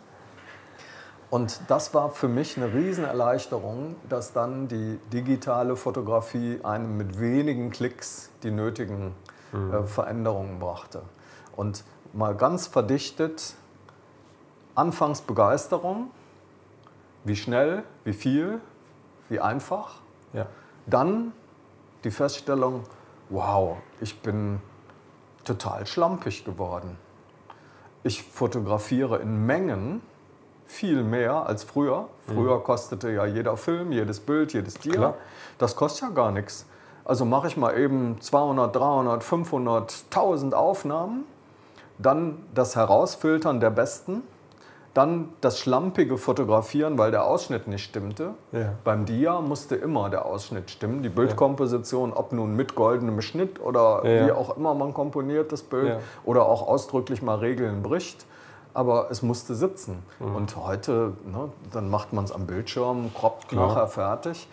Und das war für mich eine Riesenerleichterung, dass dann die digitale Fotografie einem mit wenigen Klicks die nötigen äh, Veränderungen brachte. Und mal ganz verdichtet, anfangs Begeisterung, wie schnell, wie viel, wie einfach. Ja. Dann die Feststellung, wow, ich bin total schlampig geworden. Ich fotografiere in Mengen viel mehr als früher. Früher kostete ja jeder Film, jedes Bild, jedes Tier. Klar. Das kostet ja gar nichts. Also mache ich mal eben 200, 300, 500, 1000 Aufnahmen, dann das Herausfiltern der besten, dann das schlampige Fotografieren, weil der Ausschnitt nicht stimmte. Ja. Beim Dia musste immer der Ausschnitt stimmen. Die Bildkomposition, ob nun mit goldenem Schnitt oder Ja. wie auch immer man komponiert das Bild Ja. oder auch ausdrücklich mal Regeln bricht. Aber es musste sitzen. Mhm. Und heute, ne, dann macht man es am Bildschirm, kroppt Klar. nachher fertig.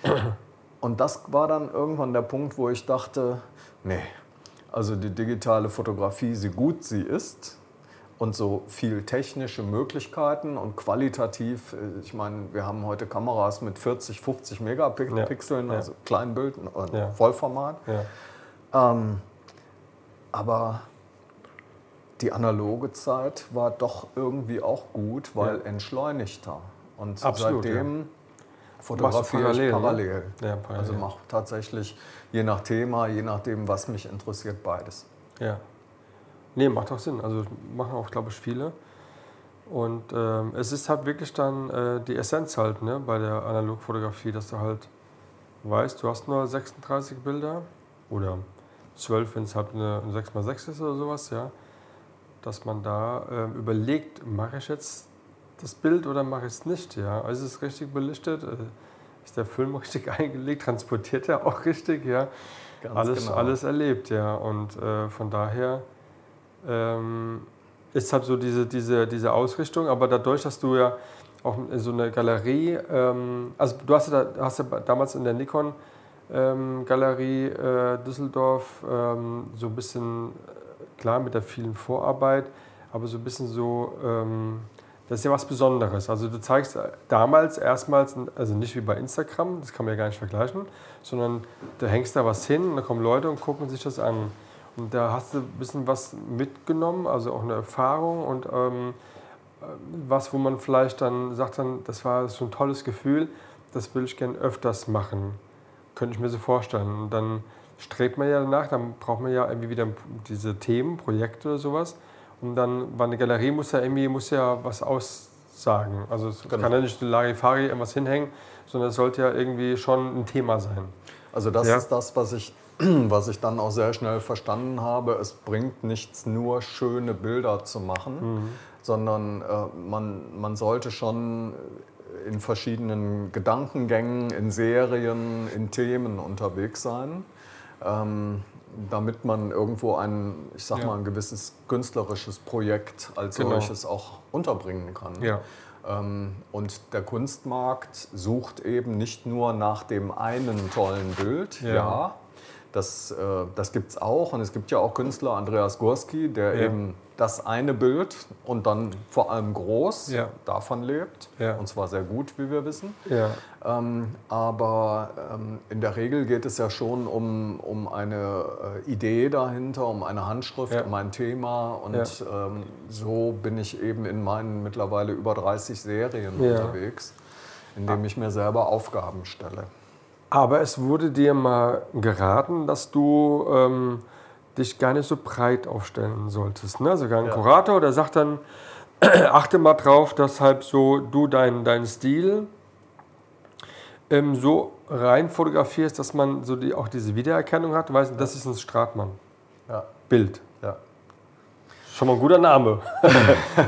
Und das war dann irgendwann der Punkt, wo ich dachte, nee, also die digitale Fotografie, so gut sie ist und so viel technische Möglichkeiten und qualitativ, äh, ich meine, wir haben heute Kameras mit 40, 50 Megapixeln, Ja. also Kleinbild, äh, Ja. Vollformat. Ja. Ähm, aber die analoge Zeit war doch irgendwie auch gut, weil entschleunigter. Und Absolut, seitdem fotografiere parallel, ich ne? parallel. Ja, parallel. Also mache tatsächlich je nach Thema, je nachdem, was mich interessiert, beides. Ja. Nee, macht auch Sinn. Also machen auch, glaube ich, viele. Und ähm, es ist halt wirklich dann äh, die Essenz halt ne, bei der Analogfotografie, dass du halt weißt, du hast nur 36 Bilder oder 12, wenn es halt eine, eine 6x6 ist oder sowas, ja. Dass man da ähm, überlegt, mache ich jetzt das Bild oder mache ich es nicht, ja. Also ist es richtig belichtet, äh, ist der Film richtig eingelegt, transportiert er auch richtig, ja Ganz alles, genau. alles erlebt, ja. Und äh, von daher ähm, ist halt so diese, diese, diese Ausrichtung, aber dadurch, dass du ja auch so eine Galerie, ähm, also du hast ja, hast ja damals in der Nikon ähm, Galerie äh, Düsseldorf ähm, so ein bisschen, äh, klar mit der vielen Vorarbeit, aber so ein bisschen so, ähm, das ist ja was Besonderes. Also du zeigst damals erstmals, also nicht wie bei Instagram, das kann man ja gar nicht vergleichen, sondern du hängst da was hin und da kommen Leute und gucken sich das an. Und da hast du ein bisschen was mitgenommen, also auch eine Erfahrung und ähm, was, wo man vielleicht dann sagt, dann, das war so ein tolles Gefühl, das will ich gern öfters machen. Könnte ich mir so vorstellen. Und dann strebt man ja danach, dann braucht man ja irgendwie wieder diese Themen, Projekte oder sowas. Und dann, weil eine Galerie muss ja irgendwie muss ja was aussagen. Also es Genau. kann ja nicht so Larifari irgendwas hinhängen, sondern es sollte ja irgendwie schon ein Thema sein. Also das Ja. ist das, was ich, was ich dann auch sehr schnell verstanden habe. Es bringt nichts, nur schöne Bilder zu machen, sondern äh, man, man sollte schon in verschiedenen Gedankengängen, in Serien, in Themen unterwegs sein, ähm, damit man irgendwo ein, ich sag Ja. mal, ein gewisses künstlerisches Projekt als Genau. solches auch unterbringen kann. Ja. Ähm, Und der Kunstmarkt sucht eben nicht nur nach dem einen tollen Bild, Ja. ja, das, äh, das gibt es auch. Und es gibt ja auch Künstler, Andreas Gorski, der Ja. eben das eine Bild und dann vor allem groß Ja. davon lebt. Ja. Und zwar sehr gut, wie wir wissen. Ähm, aber ähm, in der Regel geht es ja schon um, um eine äh, Idee dahinter, um eine Handschrift, um ein Thema. Und ähm, so bin ich eben in meinen mittlerweile über 30 Serien unterwegs, indem ich mir selber Aufgaben stelle. Aber es wurde dir mal geraten, dass du ähm, dich gar nicht so breit aufstellen solltest. Ne? Sogar ein Ja. Kurator, der sagt dann, achte mal drauf, dass halt so du deinen dein Stil ähm, so rein fotografierst, dass man so die, auch diese Wiedererkennung hat. Weißt du, das ist ein Stratmann. Ja, Bild. ja. Schon mal ein guter Name.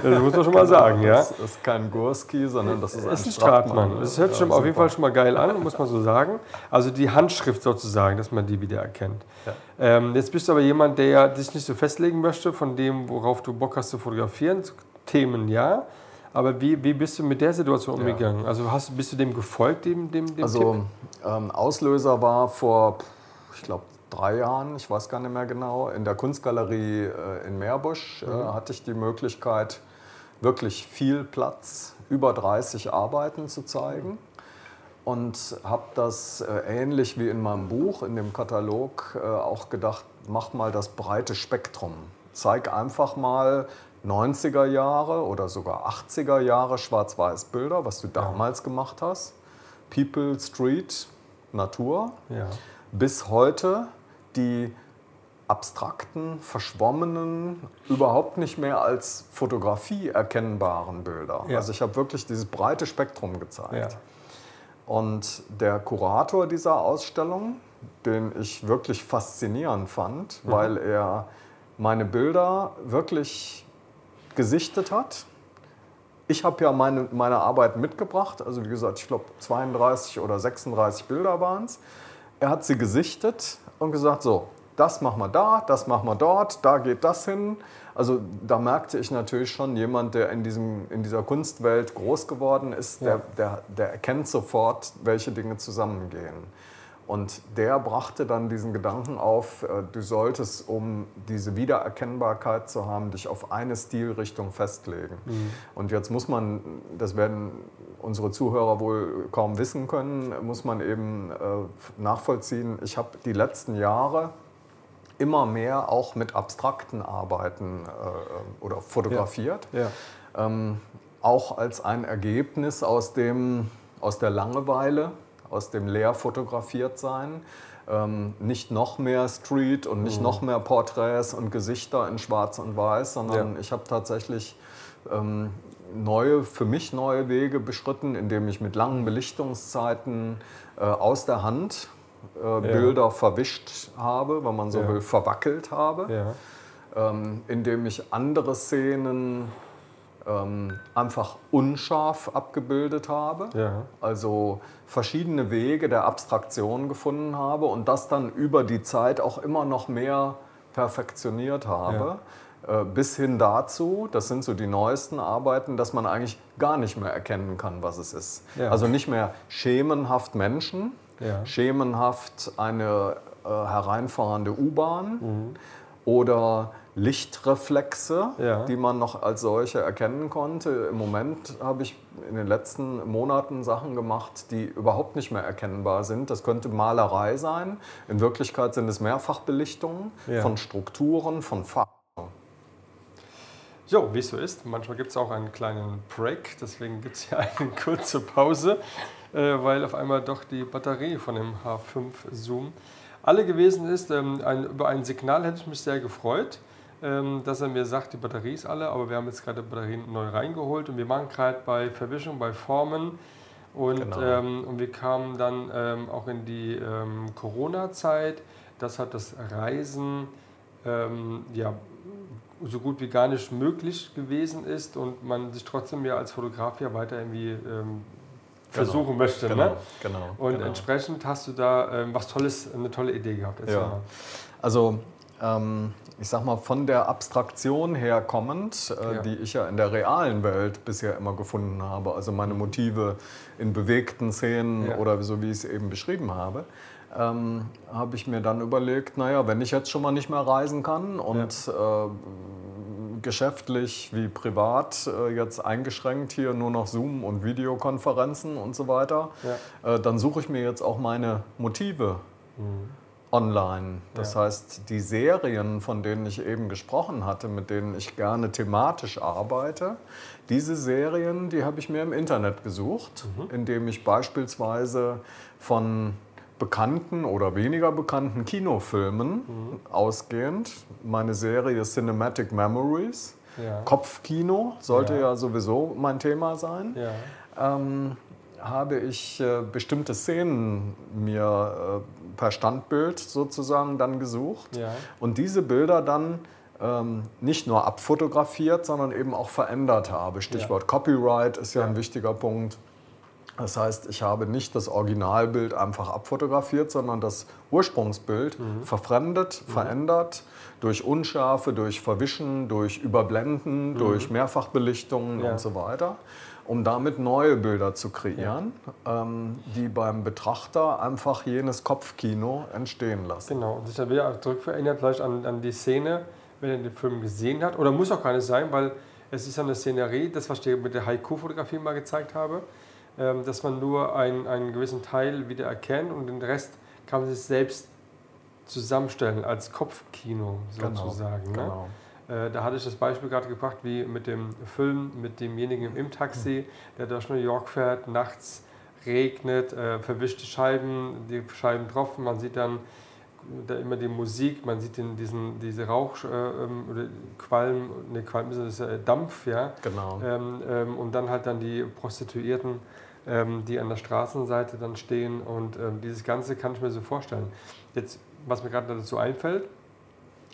das muss man schon mal sagen, ja. Das ist kein Gurski, sondern das ist ein, ist ein Stratmann. Stratmann. Das hört sich schon Ja, auf jeden super. Fall schon mal geil an, muss man so sagen. Also die Handschrift sozusagen, dass man die wieder erkennt. Ja. Ähm, jetzt bist du aber jemand, der ja sich nicht so festlegen möchte von dem, worauf du Bock hast zu fotografieren. Themen ja. Aber wie, wie bist du mit der Situation Ja. umgegangen? Also hast, bist du dem gefolgt, dem, dem, dem Also ähm, Auslöser war vor, ich glaube, drei Jahren, ich weiß gar nicht mehr genau, in der Kunstgalerie äh, in Meerbusch äh, hatte ich die Möglichkeit, wirklich viel Platz, über 30 Arbeiten zu zeigen. Und habe das äh, ähnlich wie in meinem Buch, in dem Katalog, äh, auch gedacht, mach mal das breite Spektrum. Zeig einfach mal 90er Jahre oder sogar 80er Jahre Schwarz-Weiß-Bilder, was du damals gemacht hast. People, Street, Natur. Ja. Bis heute die abstrakten, verschwommenen, überhaupt nicht mehr als Fotografie erkennbaren Bilder. Ja. Also ich habe wirklich dieses breite Spektrum gezeigt. Ja. Und der Kurator dieser Ausstellung, den ich wirklich faszinierend fand, Mhm. weil er meine Bilder wirklich gesichtet hat. Ich habe ja meine, meine Arbeit mitgebracht, also wie gesagt, ich glaube 32 oder 36 Bilder waren es. Er hat sie gesichtet und gesagt, so, das machen wir da, das machen wir dort, da geht das hin. Also da merkte ich natürlich schon, jemand, der in, diesem, in dieser Kunstwelt groß geworden ist, Ja. der, der, der erkennt sofort, welche Dinge zusammengehen. Und der brachte dann diesen Gedanken auf, äh, du solltest, um diese Wiedererkennbarkeit zu haben, dich auf eine Stilrichtung festlegen. Und jetzt muss man, das werden unsere Zuhörer wohl kaum wissen können, muss man eben äh, nachvollziehen, ich habe die letzten Jahre immer mehr auch mit abstrakten Arbeiten äh, oder fotografiert. Ja. Ähm, auch als ein Ergebnis aus, dem, aus der Langeweile, aus dem leer fotografiert sein. Ähm, nicht noch mehr Street und Mhm. nicht noch mehr Porträts und Gesichter in Schwarz und Weiß, sondern Ja. ich habe tatsächlich ähm, neue, für mich neue Wege beschritten, indem ich mit langen Belichtungszeiten äh, aus der Hand äh, Bilder verwischt habe, wenn man so Ja. will, verwackelt habe Ja. ähm, indem ich andere Szenen ähm, einfach unscharf abgebildet habe. Ja. Also verschiedene Wege der Abstraktion gefunden habe und das dann über die Zeit auch immer noch mehr perfektioniert habe. Äh, bis hin dazu, das sind so die neuesten Arbeiten, dass man eigentlich gar nicht mehr erkennen kann, was es ist. Ja. Also nicht mehr schemenhaft Menschen, Ja. schemenhaft eine äh, hereinfahrende U-Bahn Mhm. oder Lichtreflexe, Ja. die man noch als solche erkennen konnte. Im Moment habe ich in den letzten Monaten Sachen gemacht, die überhaupt nicht mehr erkennbar sind. Das könnte Malerei sein. In Wirklichkeit sind es Mehrfachbelichtungen Ja. von Strukturen, von Farben. So, wie es so ist. Manchmal gibt es auch einen kleinen Break, deswegen gibt es hier eine kurze Pause, äh, weil auf einmal doch die Batterie von dem H5 Zoom alle gewesen ist. Ähm, ein, über ein Signal hätte ich mich sehr gefreut, dass er mir sagt, die Batterie ist alle, aber wir haben jetzt gerade Batterien neu reingeholt und wir machen gerade bei Verwischung, bei Formen. Und, Genau. ähm, und wir kamen dann ähm, auch in die ähm, Corona-Zeit. Das hat das Reisen ähm, ja, so gut wie gar nicht möglich gewesen ist und man sich trotzdem ja als Fotograf ja weiter irgendwie ähm, versuchen möchte. Genau, Ne? genau. Und genau. entsprechend hast du da ähm, was Tolles, eine tolle Idee gehabt. Erzähl Ja. mal. Also ähm, ich sag mal, von der Abstraktion her kommend, äh, Ja. die ich ja in der realen Welt bisher immer gefunden habe, also meine Motive in bewegten Szenen Ja. oder so wie ich es eben beschrieben habe, ähm, habe ich mir dann überlegt, naja, wenn ich jetzt schon mal nicht mehr reisen kann und äh, geschäftlich wie privat äh, jetzt eingeschränkt hier nur noch Zoom und Videokonferenzen und so weiter, äh, dann suche ich mir jetzt auch meine Motive online. Das Ja. heißt, die Serien, von denen ich eben gesprochen hatte, mit denen ich gerne thematisch arbeite, diese Serien, die habe ich mir im Internet gesucht, indem ich beispielsweise von bekannten oder weniger bekannten Kinofilmen ausgehend meine Serie Cinematic Memories, Ja. Kopfkino sollte Ja. ja sowieso mein Thema sein ähm, habe ich äh, bestimmte Szenen mir äh, per Standbild sozusagen dann gesucht Ja. und diese Bilder dann ähm, nicht nur abfotografiert, sondern eben auch verändert habe. Stichwort Copyright ist ja, Ja. ein wichtiger Punkt. Das heißt, ich habe nicht das Originalbild einfach abfotografiert, sondern das Ursprungsbild Mhm. verfremdet, verändert durch Unschärfe, durch Verwischen, durch Überblenden, durch Mehrfachbelichtungen Mhm. Ja. und so weiter, um damit neue Bilder zu kreieren, ähm, die beim Betrachter einfach jenes Kopfkino entstehen lassen. Genau, und sich dann wieder zurückerinnert vielleicht an, an die Szene, wenn er den Film gesehen hat. Oder muss auch gar nicht sein, weil es ist ja eine Szenerie, das, was ich dir mit der Haiku-Fotografie mal gezeigt habe, ähm, dass man nur einen, einen gewissen Teil wieder erkennt und den Rest kann man sich selbst zusammenstellen als Kopfkino sozusagen. Ne? Genau. Äh, Da hatte ich das Beispiel gerade gebracht, wie mit dem Film mit demjenigen im Taxi, der durch New York fährt, nachts regnet, äh, verwischte Scheiben, die Scheiben tropfen, man sieht dann da immer die Musik, man sieht den, diesen, diese Rauch äh, ähm, oder Qualm, ne Qualm ist das äh, Dampf, ja. Genau. Ähm, ähm, und dann halt dann die Prostituierten, ähm, die an der Straßenseite dann stehen und ähm, dieses Ganze kann ich mir so vorstellen. Jetzt, was mir gerade dazu einfällt,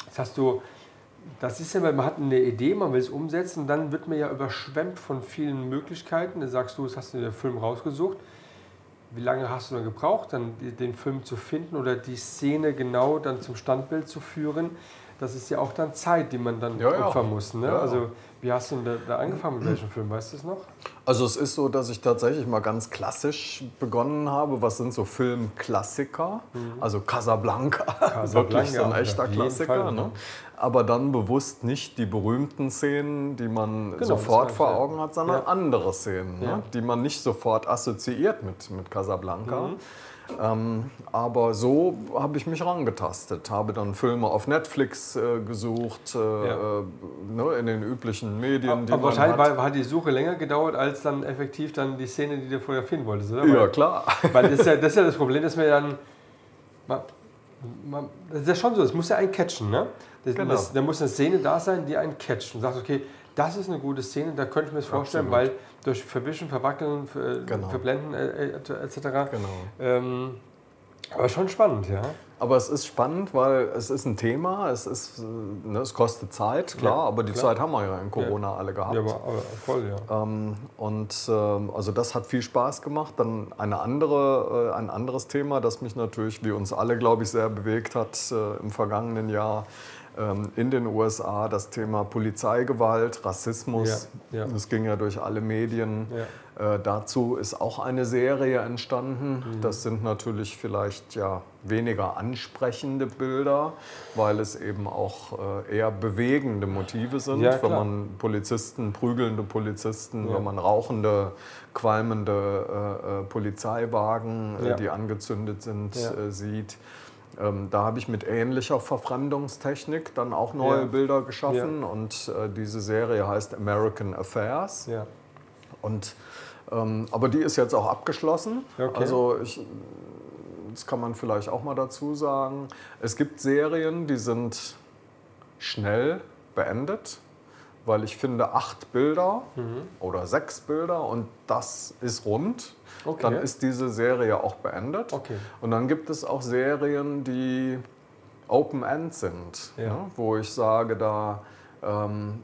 das hast du, das ist ja, weil man hat eine Idee, man will es umsetzen, dann wird man ja überschwemmt von vielen Möglichkeiten. Da sagst du, das hast du in den Film rausgesucht. Wie lange hast du dann gebraucht, dann den Film zu finden oder die Szene genau dann zum Standbild zu führen? Das ist ja auch dann Zeit, die man dann Ja, ja. opfern muss. Ne? Ja, ja. Also, wie hast du denn da, angefangen mit welchem Film? Weißt du es noch? Also es ist so, dass ich tatsächlich mal ganz klassisch begonnen habe. Was sind so Filmklassiker? Also Casablanca, wirklich so ein echter Klassiker. Fall, ne? ne? Aber dann bewusst nicht die berühmten Szenen, die man das sofort vor. Augen hat, sondern Ja. andere Szenen, Ja. ne? die man nicht sofort assoziiert mit, mit Casablanca. Mhm. Ähm, aber so habe ich mich rangetastet, habe dann Filme auf Netflix äh, gesucht, äh, Ja. äh, ne, in den üblichen Medien, die Aber man wahrscheinlich hat. war, hat die Suche länger gedauert, als dann effektiv dann die Szene, die du fotografieren wolltest, oder? Ja, Weil- klar. Weil das ist, ja, das ist ja das Problem, dass wir dann. Man, man, das ist ja schon so, es muss ja einen catchen, ne? Das, Genau. das, da muss eine Szene da sein, die einen catcht und sagt, okay, das ist eine gute Szene, da könnte ich mir das vorstellen, Absolut. weil durch Verwischen, Verwackeln, ver, Genau. Verblenden äh, äh, etc. Genau. Ähm, aber schon spannend, ja. Aber es ist spannend, weil es ist ein Thema, es, ist, äh, ne, es kostet Zeit, klar, Ja, aber die klar. Zeit haben wir ja in Corona alle gehabt. Ja, aber, aber voll, ja. Ähm, und ähm, also das hat viel Spaß gemacht. Dann eine andere, äh, ein anderes Thema, das mich natürlich, wie uns alle, glaube ich, sehr bewegt hat äh, im vergangenen Jahr in den USA, das Thema Polizeigewalt, Rassismus. Ja, ja. Das ging ja durch alle Medien. Ja. Äh, dazu ist auch eine Serie entstanden. Mhm. Das sind natürlich vielleicht ja weniger ansprechende Bilder, weil es eben auch äh, eher bewegende Motive sind, wenn man Polizisten, prügelnde Polizisten, wenn man rauchende, qualmende äh, äh, Polizeiwagen, äh, die angezündet sind, äh, sieht. Ähm, da habe ich mit ähnlicher Verfremdungstechnik dann auch neue Ja. Bilder geschaffen und äh, diese Serie heißt American Affairs. ja. Und, ähm, aber die ist jetzt auch abgeschlossen. Okay. Also ich, das kann man vielleicht auch mal dazu sagen. Es gibt Serien, die sind schnell beendet, weil ich finde acht Bilder oder sechs Bilder und das ist rund. Okay. Dann ist diese Serie auch beendet. Okay. Und dann gibt es auch Serien, die Open-End sind, Ja. ne? wo ich sage, da, ähm,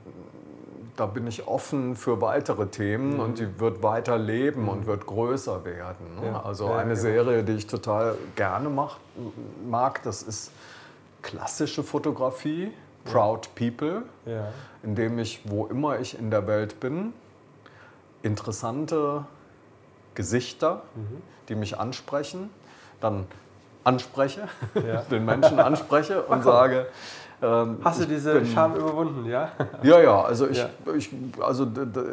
da bin ich offen für weitere Themen und die wird weiter leben und wird größer werden. Ne? Mhm. Ja. Also Ja, eine genau. Serie, die ich total gerne mach, mag, das ist klassische Fotografie, Proud People, indem ich, wo immer ich in der Welt bin, interessante Gesichter, Mhm. die mich ansprechen, dann anspreche, Ja. den Menschen anspreche und sage, ähm, Hast du diese bin- Scham überwunden, ja? Ja, ja, also ich, Ja. ich also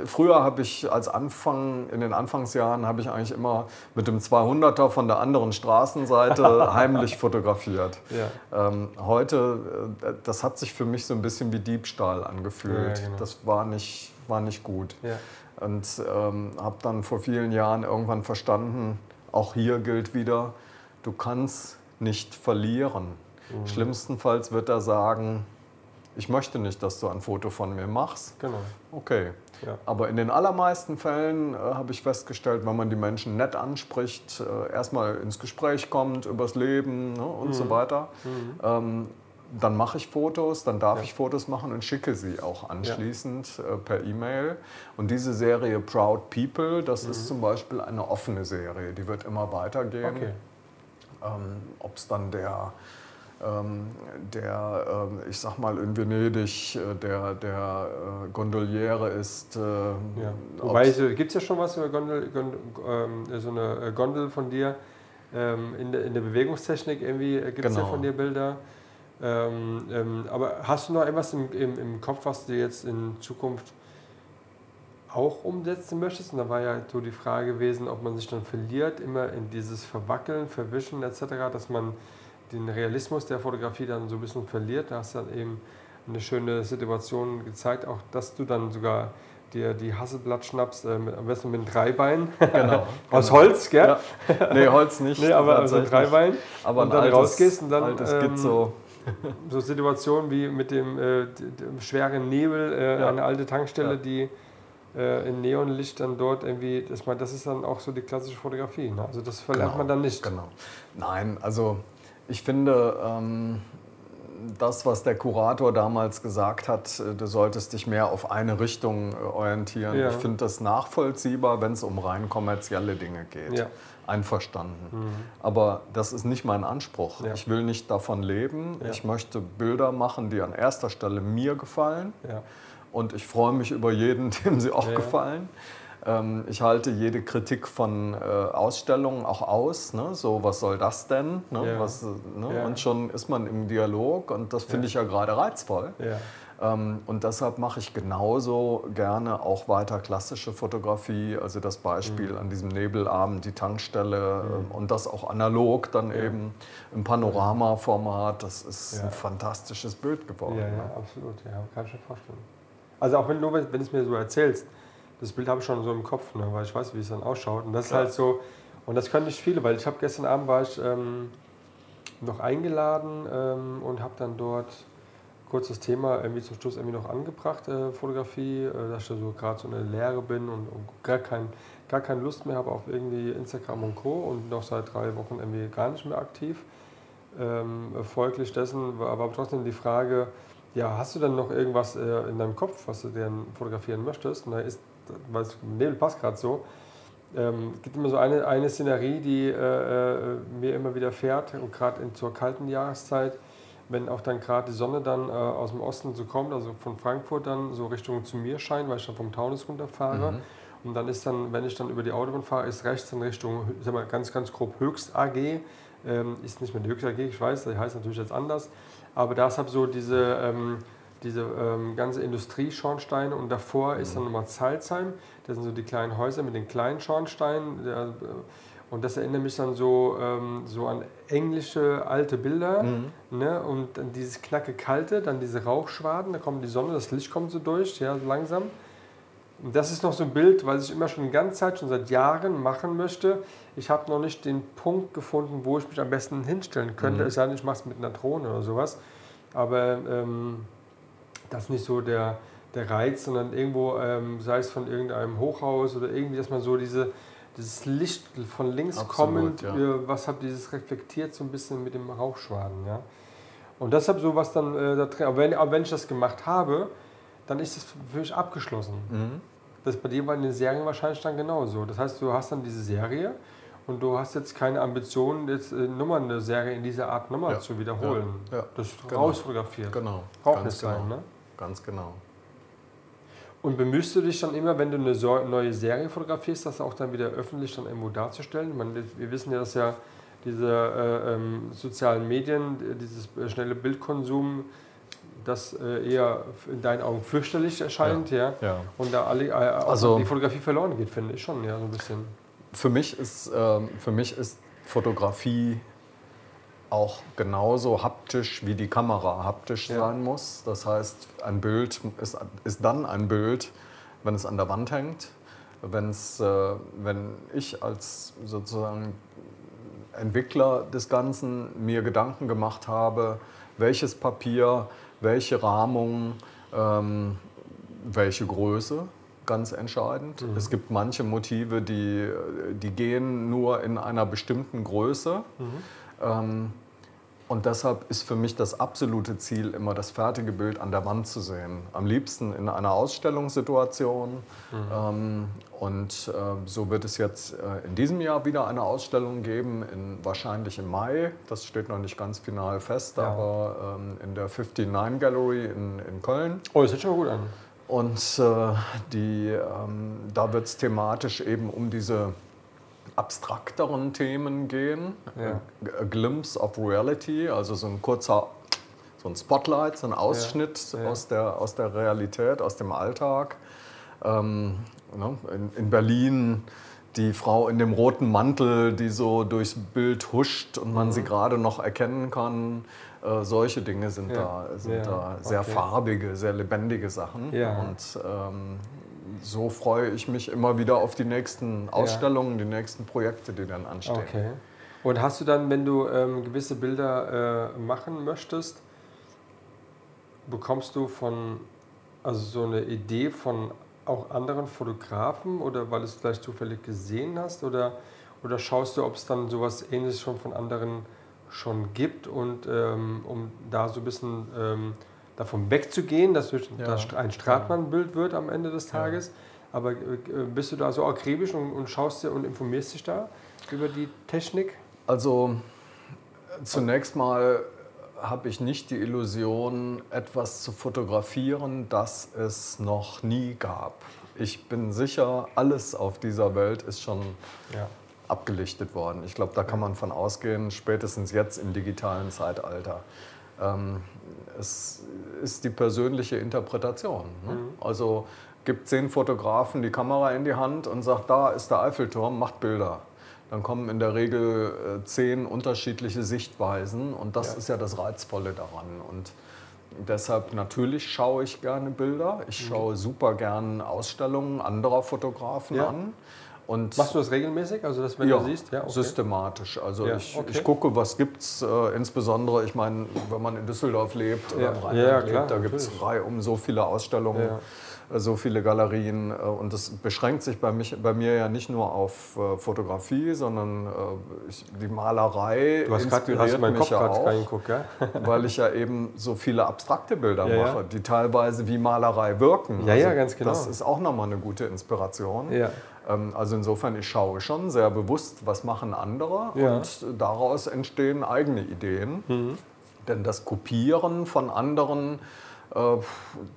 früher habe ich als Anfang, in den Anfangsjahren habe ich eigentlich immer mit dem 200er von der anderen Straßenseite heimlich fotografiert. Ja. Ähm, heute, äh, das hat sich für mich so ein bisschen wie Diebstahl angefühlt. Genau. Das war nicht, war nicht gut. Und ähm, habe dann vor vielen Jahren irgendwann verstanden, auch hier gilt wieder, du kannst nicht verlieren. Mhm. Schlimmstenfalls wird er sagen, ich möchte nicht, dass du ein Foto von mir machst. Genau. Okay. Ja. Aber in den allermeisten Fällen äh, habe ich festgestellt, wenn man die Menschen nett anspricht, äh, erstmal ins Gespräch kommt, übers Leben ne, und Mhm. so weiter, ähm, dann mache ich Fotos, dann darf ja. ich Fotos machen und schicke sie auch anschließend ja. äh, per E-Mail. Und diese Serie Proud People, das mhm. ist zum Beispiel eine offene Serie, die wird immer weitergehen. Okay. Ähm, Ob es dann der ähm, der, ähm, ich sag mal, in Venedig äh, der, der äh, Gondoliere ist. Äh, ja. Wobei, gibt es ja schon was über Gondel, Gondel, ähm, so eine Gondel von dir in der, in der Bewegungstechnik irgendwie, gibt es genau. ja von dir Bilder. Ähm, ähm, aber hast du noch etwas im, im, im, Kopf, was du jetzt in Zukunft auch umsetzen möchtest? Und da war ja so die Frage gewesen, ob man sich dann verliert, immer in dieses Verwackeln, Verwischen etc., dass man den Realismus der Fotografie dann so ein bisschen verliert. Da hast du dann eben eine schöne Situation gezeigt, auch dass du dann sogar dir die Hasselblatt schnappst, äh, mit, am besten mit drei Beinen. Genau. Aus genau. Holz, gell? Ja. Nee, Holz nicht. nee, aber also drei Beinen. Aber und dann altes, rausgehst und dann. Altes ähm, so. so Situationen wie mit dem, äh, dem schweren Nebel, äh, ja. eine alte Tankstelle, ja. die äh, in Neonlicht dann dort irgendwie, das, das ist dann auch so die klassische Fotografie. Ne? Also das verlernt genau, man dann nicht. Genau. Nein, also ich finde, ähm, das, was der Kurator damals gesagt hat, äh, du solltest dich mehr auf eine Richtung äh, orientieren. Ja. Ich finde das nachvollziehbar, wenn es um rein kommerzielle Dinge geht. Ja. Einverstanden. Mhm. Aber das ist nicht mein Anspruch. Ja. Ich will nicht davon leben. Ich möchte Bilder machen, die an erster Stelle mir gefallen. Und ich freue mich über jeden, dem sie auch gefallen. Ähm, ich halte jede Kritik von äh, Ausstellungen auch aus. Ne? So, was soll das denn? Ne? Ja. Was, ne? Ja. Und schon ist man im Dialog und das finde ja. ich ja gerade reizvoll. Ähm, und deshalb mache ich genauso gerne auch weiter klassische Fotografie, also das Beispiel mhm. an diesem Nebelabend, die Tankstelle mhm. Ähm, und das auch analog dann eben im Panoramaformat. Das ist ein fantastisches Bild geworden. Ja, ja, absolut, ja, kann ich mir vorstellen. Also auch wenn du, wenn du es mir so erzählst, das Bild habe ich schon so im Kopf, ne, weil ich weiß, wie es dann ausschaut. Und das Klar. ist halt so, und das können nicht viele, weil ich habe gestern Abend war ich ähm, noch eingeladen ähm, und habe dann dort kurz das Thema irgendwie zum Schluss irgendwie noch angebracht, äh, Fotografie, äh, dass ich so gerade so eine Lehre bin und, und, gar, kein, gar keine Lust mehr habe auf irgendwie Instagram und Co. und noch seit drei Wochen irgendwie gar nicht mehr aktiv. Ähm, folglich dessen war aber trotzdem die Frage, ja, hast du denn noch irgendwas äh, in deinem Kopf, was du denn fotografieren möchtest? Und da ist weil es Nebel passt gerade so. Ähm, es gibt immer so eine, eine Szenerie, die äh, äh, mir immer wieder fährt, und gerade zur kalten Jahreszeit, wenn auch dann gerade die Sonne dann äh, aus dem Osten so kommt, also von Frankfurt dann so Richtung zu mir scheint, weil ich dann vom Taunus runterfahre. Mhm. Und dann ist dann, wenn ich dann über die Autobahn fahre, ist rechts in Richtung, sag mal, ganz, ganz grob Höchst AG. Ähm, ist nicht mehr die Höchst AG, ich weiß, die heißt natürlich jetzt anders. Aber da ist halt so diese, ähm, diese ähm, ganze Industrieschornsteine und davor mhm. ist dann nochmal Salzheim. Das sind so die kleinen Häuser mit den kleinen Schornsteinen. Der, und das erinnert mich dann so, ähm, so an englische alte Bilder. Mhm. Ne? Und dann dieses knacke kalte, dann diese Rauchschwaden, da kommt die Sonne, das Licht kommt so durch, ja, so langsam. Und das ist noch so ein Bild, was ich immer schon die ganze Zeit, schon seit Jahren machen möchte. Ich habe noch nicht den Punkt gefunden, wo ich mich am besten hinstellen könnte. Mhm. Es sei denn, ich mache es mit einer Drohne oder sowas. Aber ähm, das ist nicht so der, der Reiz, sondern irgendwo, ähm, sei es von irgendeinem Hochhaus oder irgendwie, dass man so diese, dieses Licht von links Absolut, kommend, ja. äh, was hat dieses reflektiert so ein bisschen mit dem Rauchschwaden. Ja? Und deshalb so was dann äh, da drin. Aber wenn, aber wenn ich das gemacht habe, dann ist das für mich abgeschlossen. Mhm. Das bei dir bei den Serien wahrscheinlich dann genauso. Das heißt, du hast dann diese Serie und du hast jetzt keine Ambition, jetzt äh, Nummer eine Serie in dieser Art nochmal ja. zu wiederholen. Ja. Ja. Das ist genau. rausfotografiert. Genau. Braucht nicht sein, genau. ne? Ganz genau. Und bemühst du dich dann immer, wenn du eine neue Serie fotografierst, das auch dann wieder öffentlich dann irgendwo darzustellen? Meine, wir wissen ja, dass ja diese äh, ähm, sozialen Medien, dieses äh, schnelle Bildkonsum, das äh, eher in deinen Augen fürchterlich erscheint, ja. ja. ja. Und da alle, äh, also, die Fotografie verloren geht, finde ich schon, ja, so ein bisschen. Für mich ist, ähm, für mich ist Fotografie auch genauso haptisch wie die Kamera haptisch ja. sein muss. Das heißt, ein Bild ist, ist dann ein Bild, wenn es an der Wand hängt. Wenn's, äh, wenn ich als sozusagen Entwickler des Ganzen mir Gedanken gemacht habe, welches Papier, welche Rahmung, ähm, welche Größe, ganz entscheidend. Mhm. Es gibt manche Motive, die, die gehen nur in einer bestimmten Größe. Mhm. Ähm, Und deshalb ist für mich das absolute Ziel, immer das fertige Bild an der Wand zu sehen. Am liebsten in einer Ausstellungssituation. Mhm. Ähm, und äh, so wird es jetzt äh, in diesem Jahr wieder eine Ausstellung geben, in, wahrscheinlich im Mai. Das steht noch nicht ganz final fest, ja. aber ähm, in der 59 Gallery in, in Köln. Oh, das sieht schon gut an. Und äh, die, ähm, da wird es thematisch eben um diese abstrakteren Themen gehen. Ja. A, a, Glimpse of Reality, also so ein kurzer so ein Spotlight, so ein Ausschnitt ja. Ja. Aus, der, aus der Realität, aus dem Alltag. Ähm, ne, in, in, Berlin die Frau in dem roten Mantel, die so durchs Bild huscht und man mhm. sie gerade noch erkennen kann. Äh, solche Dinge sind da, sind da sehr okay. farbige, sehr lebendige Sachen. Und ähm, so freue ich mich immer wieder auf die nächsten Ausstellungen, ja. die nächsten Projekte, die dann anstehen. Okay. Und hast du dann, wenn du ähm, gewisse Bilder äh, machen möchtest, bekommst du von, also so eine Idee von auch anderen Fotografen oder weil du es vielleicht zufällig gesehen hast oder, oder schaust du, ob es dann sowas ähnliches schon von anderen schon gibt und ähm, um da so ein bisschen ähm, davon wegzugehen, dass ja. ein Stratmann-Bild wird am Ende des Tages. Aber äh, bist du da so akribisch und, und schaust dir und informierst dich da über die Technik? Also zunächst mal habe ich nicht die Illusion, etwas zu fotografieren, das es noch nie gab. Ich bin sicher, alles auf dieser Welt ist schon ja. abgelichtet worden. Ich glaube, da kann man von ausgehen, spätestens jetzt im digitalen Zeitalter. Ähm, es ist die persönliche Interpretation. Ne? Mhm. Also gibt zehn Fotografen die Kamera in die Hand und sagt, da ist der Eiffelturm, macht Bilder. Dann kommen in der Regel äh, zehn unterschiedliche Sichtweisen und das ja. ist ja das Reizvolle daran. Und deshalb natürlich schaue ich gerne Bilder. Ich mhm. schaue super gerne Ausstellungen anderer Fotografen ja. an. Und Machst du das regelmäßig? Also das, wenn ja, du siehst? Ja, okay. systematisch. Also ja, ich, okay. ich gucke, was gibt es. Äh, insbesondere, ich meine, wenn man in Düsseldorf lebt oder im Rheinland lebt, da gibt es um so viele Ausstellungen, äh, so viele Galerien. Äh, und das beschränkt sich bei, mich, bei mir ja nicht nur auf äh, Fotografie, sondern äh, ich, die Malerei du hast hast mich Kopf ja auch, reingeguckt, ja? weil ich ja eben so viele abstrakte Bilder mache, die teilweise wie Malerei wirken. Ja, also ja, ganz genau. Das ist auch nochmal eine gute Inspiration. Ja. Ähm, also insofern, ich schaue schon sehr bewusst, was machen andere ja. und daraus entstehen eigene Ideen. Mhm. Denn das Kopieren von anderen, äh,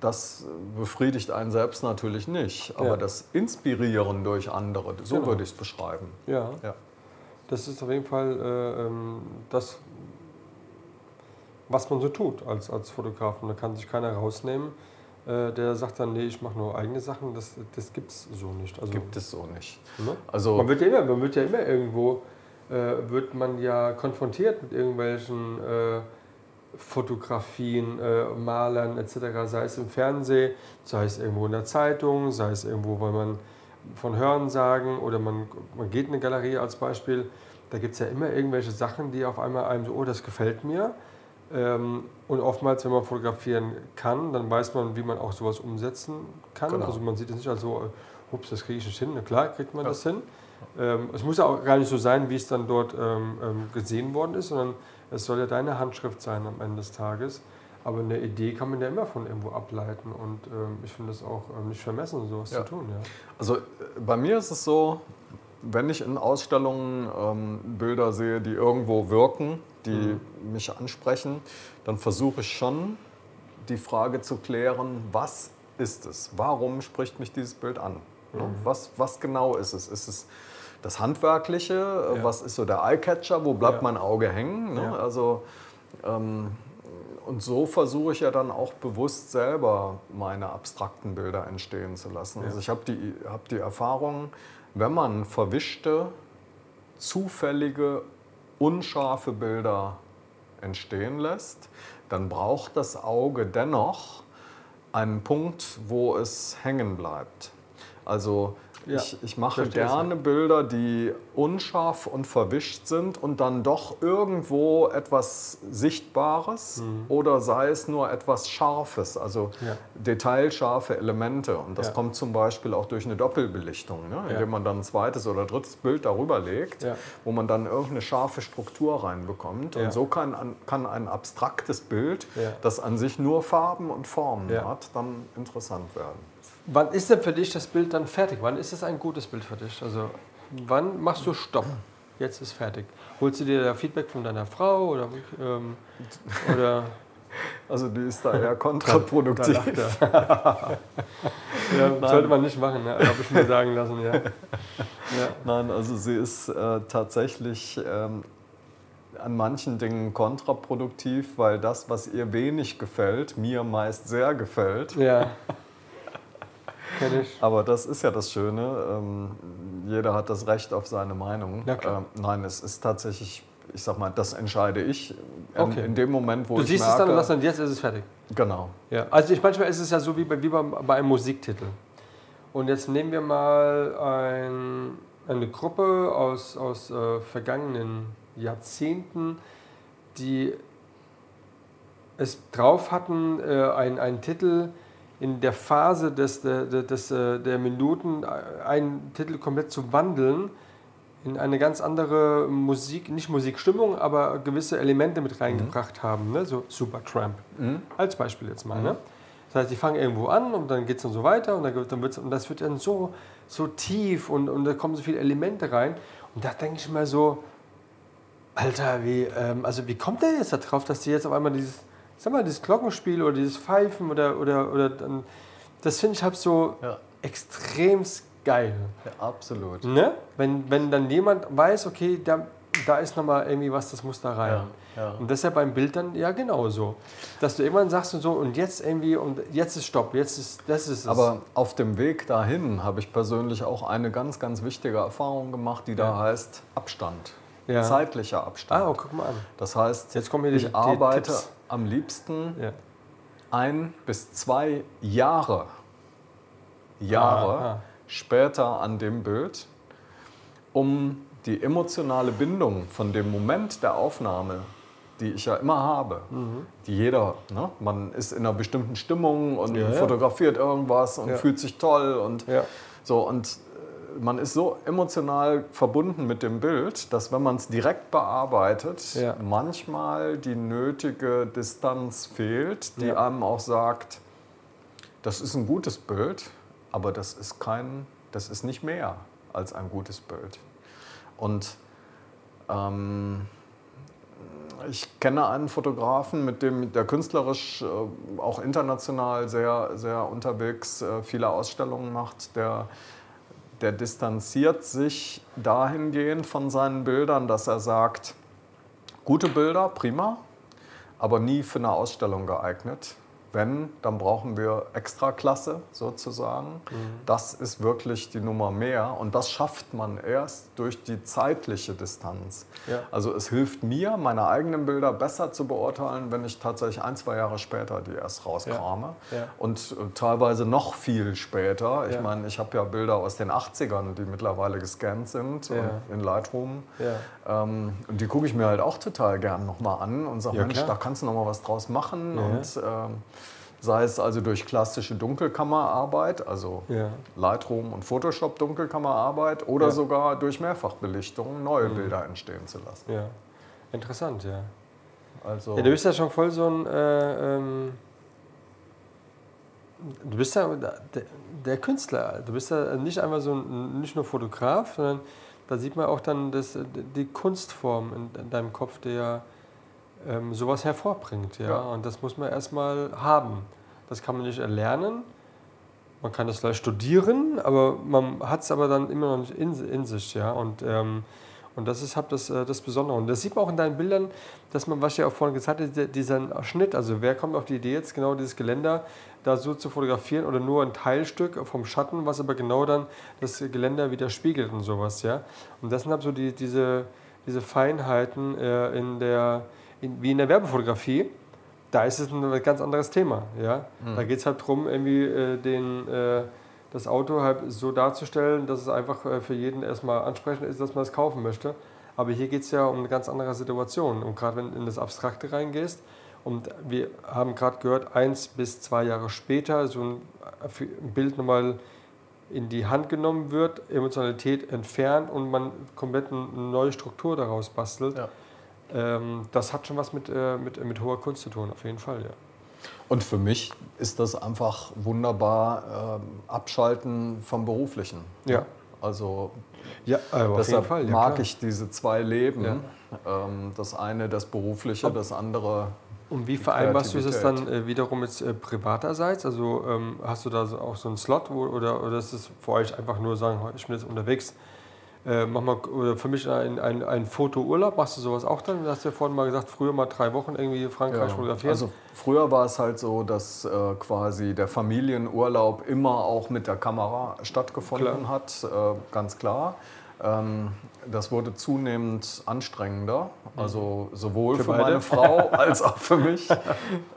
das befriedigt einen selbst natürlich nicht. Aber ja. das Inspirieren durch andere, so genau. würde ich es beschreiben. Ja. ja. Das ist auf jeden Fall äh, ähm, das, was man so tut als, als Fotograf. da kann sich keiner rausnehmen der sagt dann, nee, ich mache nur eigene Sachen, das, das gibt es so nicht. Also, gibt es so nicht. Ne? Also man, wird ja immer, man wird ja immer irgendwo, äh, wird man ja konfrontiert mit irgendwelchen äh, Fotografien, äh, Malern etc., sei es im Fernsehen, sei es irgendwo in der Zeitung, sei es irgendwo, weil man von Hören sagen oder man, man geht in eine Galerie als Beispiel, da gibt es ja immer irgendwelche Sachen, die auf einmal einem so, oh, das gefällt mir. Ähm, und oftmals, wenn man fotografieren kann, dann weiß man, wie man auch sowas umsetzen kann. Genau. Also man sieht es nicht als so, ups, das kriege ich nicht hin. Na klar, kriegt man ja. das hin. Ähm, es muss auch gar nicht so sein, wie es dann dort ähm, gesehen worden ist, sondern es soll ja deine Handschrift sein am Ende des Tages. Aber eine Idee kann man ja immer von irgendwo ableiten und ich finde das auch nicht vermessen, sowas ja. zu tun. Ja. Also äh, bei mir ist es so, wenn ich in Ausstellungen ähm, Bilder sehe, die irgendwo wirken, die mhm. mich ansprechen, dann versuche ich schon die Frage zu klären, was ist es? Warum spricht mich dieses Bild an? Mhm. Was, was genau ist es? Ist es das Handwerkliche? Ja. Was ist so der Eyecatcher? Wo bleibt ja. mein Auge hängen? Ne? Ja. Also, ähm, und so versuche ich ja dann auch bewusst selber meine abstrakten Bilder entstehen zu lassen. Also ich habe die, hab die Erfahrung, wenn man verwischte, zufällige, unscharfe Bilder entstehen lässt, dann braucht das Auge dennoch einen Punkt, wo es hängen bleibt. Also Ja, ich, ich, mache gerne Bilder, die unscharf und verwischt sind und dann doch irgendwo etwas Sichtbares mhm. oder sei es nur etwas Scharfes, also ja. detailscharfe Elemente. Und das ja. kommt zum Beispiel auch durch eine Doppelbelichtung, ne? indem man dann ein zweites oder drittes Bild darüber legt, wo man dann irgendeine scharfe Struktur reinbekommt. Und so kann, kann ein abstraktes Bild, das an sich nur Farben und Formen hat, dann interessant werden. Wann ist denn für dich das Bild dann fertig? Wann ist es ein gutes Bild für dich? Also wann machst du Stopp? Jetzt ist fertig. Holst du dir da Feedback von deiner Frau oder, ähm, oder also die ist da eher kontraproduktiv. Da, ja, sollte man nicht machen, ne? habe ich mir sagen lassen. Ja. ja. Nein, also sie ist äh, tatsächlich ähm, an manchen Dingen kontraproduktiv, weil das, was ihr wenig gefällt, mir meist sehr gefällt. Ja. Kenn ich. Aber das ist ja das Schöne. Ähm, jeder hat das Recht auf seine Meinung. Ja. Ähm, nein, es ist tatsächlich, ich sag mal, das entscheide ich. In, okay. in dem Moment, wo du ich siehst merke, es dann und sagst dann, jetzt ist es fertig. Genau. Ja. Also ich, manchmal ist es ja so wie bei, wie bei, bei einem Musiktitel. Und jetzt nehmen wir mal ein, eine Gruppe aus, aus äh, vergangenen Jahrzehnten, die es drauf hatten, äh, einen Titel in der Phase des, des, des, äh, der Minuten einen Titel komplett zu wandeln in eine ganz andere Musik, nicht Musikstimmung, aber gewisse Elemente mit reingebracht mhm. haben. Ne? So Supertramp mhm. als Beispiel jetzt mal. Ne? Mhm. Ne? Das heißt, die fangen irgendwo an und dann geht es dann so weiter und, dann, dann wird's, und das wird dann so, so tief und, und da kommen so viele Elemente rein. Und da denke ich mal so, Alter, wie, ähm, also wie kommt der jetzt darauf, dass die jetzt auf einmal dieses sag mal, dieses Glockenspiel oder dieses Pfeifen oder, oder, oder dann, das finde ich halt so ja. extrem geil. Ja, absolut. Ne? Wenn, wenn dann jemand weiß, okay, da, da ist nochmal irgendwie was, das muss da rein. Ja, ja. Und deshalb beim Bild dann ja genauso. Dass du irgendwann sagst und so, und jetzt irgendwie, und jetzt ist Stopp, jetzt ist, das ist es. Aber auf dem Weg dahin habe ich persönlich auch eine ganz, ganz wichtige Erfahrung gemacht, die da heißt Abstand. Ja. Zeitlicher Abstand. Ah, oh, guck mal an. Das heißt, jetzt kommen hier die, ich arbeite, Tipps am liebsten ja. ein bis zwei Jahre, Jahre ah, ah. später an dem Bild, um die emotionale Bindung von dem Moment der Aufnahme, die ich ja immer habe, mhm. die jeder, ne? man ist in einer bestimmten Stimmung und ja, fotografiert irgendwas und ja. fühlt sich toll und so und man ist so emotional verbunden mit dem Bild, dass wenn man es direkt bearbeitet, ja. manchmal die nötige Distanz fehlt, die ja. einem auch sagt, das ist ein gutes Bild, aber das ist kein, das ist nicht mehr als ein gutes Bild. Und ähm, ich kenne einen Fotografen, mit dem der künstlerisch äh, auch international sehr, sehr unterwegs äh, viele Ausstellungen macht, der der distanziert sich dahingehend von seinen Bildern, dass er sagt, gute Bilder, prima, aber nie für eine Ausstellung geeignet. Wenn, dann brauchen wir Extraklasse sozusagen. Mhm. Das ist wirklich die Nummer mehr und das schafft man erst durch die zeitliche Distanz. Ja. Also es hilft mir, meine eigenen Bilder besser zu beurteilen, wenn ich tatsächlich ein, zwei Jahre später die erst rauskrame. Ja. Ja. Und äh, teilweise noch viel später. Ich meine, ich habe ja Bilder aus den 80ern, die mittlerweile gescannt sind in Lightroom. Ähm, und die gucke ich mir halt auch total gern nochmal an und sage, Mensch, klar. da kannst du nochmal was draus machen. Und, ähm, sei es also durch klassische Dunkelkammerarbeit, also ja. Lightroom und Photoshop Dunkelkammerarbeit, oder ja. sogar durch Mehrfachbelichtung neue mhm. Bilder entstehen zu lassen. Ja, interessant, ja. Also ja, du bist ja schon voll so ein. Äh, ähm, du bist ja der, der, Künstler. Du bist ja nicht einfach so ein, nicht nur Fotograf, sondern da sieht man auch dann das, die Kunstform in, in deinem Kopf, der ähm, sowas hervorbringt. Ja? ja? Und das muss man erstmal haben. Das kann man nicht erlernen. Man kann das vielleicht studieren, aber man hat es aber dann immer noch nicht in, in sich. Ja? Und, ähm, und das ist halt das, äh, das Besondere. Und das sieht man auch in deinen Bildern, dass man, was ich ja auch vorhin gesagt habe, diesen Schnitt, also wer kommt auf die Idee jetzt genau dieses Geländer da so zu fotografieren oder nur ein Teilstück vom Schatten, was aber genau dann das Geländer widerspiegelt und sowas. Ja? Und das sind halt so die, diese, diese Feinheiten äh, in der in, wie in der Werbefotografie, da ist es ein ganz anderes Thema. Ja? Mhm. Da geht es halt darum, irgendwie äh, den, äh, das Auto halt so darzustellen, dass es einfach äh, für jeden erstmal ansprechend ist, dass man es kaufen möchte. Aber hier geht es ja um eine ganz andere Situation. Und gerade wenn du in das Abstrakte reingehst, und wir haben gerade gehört, eins bis zwei Jahre später so ein Bild nochmal in die Hand genommen wird, Emotionalität entfernt und man komplett eine neue Struktur daraus bastelt. Ja. Ähm, das hat schon was mit, äh, mit, mit hoher Kunst zu tun, auf jeden Fall, ja. Und für mich ist das einfach wunderbar ähm, abschalten vom Beruflichen. Ja. Also ja, deshalb Fall, ja, mag klar. ich diese zwei Leben. Ja. Ähm, das eine das Berufliche, das andere und wie vereinbarst du das dann äh, wiederum jetzt äh, privaterseits? Also ähm, hast du da so auch so einen Slot wo, oder, oder ist es für euch einfach nur sagen, ich bin jetzt unterwegs, äh, mach mal, oder für mich ein, ein, ein Fotourlaub, machst du sowas auch dann? Du hast ja vorhin mal gesagt, früher mal drei Wochen irgendwie Frankreich ja. fotografieren. Also früher war es halt so, dass äh, quasi der Familienurlaub immer auch mit der Kamera stattgefunden klar. hat, äh, ganz klar. Ähm, das wurde zunehmend anstrengender, also sowohl für, für meine Frau als auch für mich,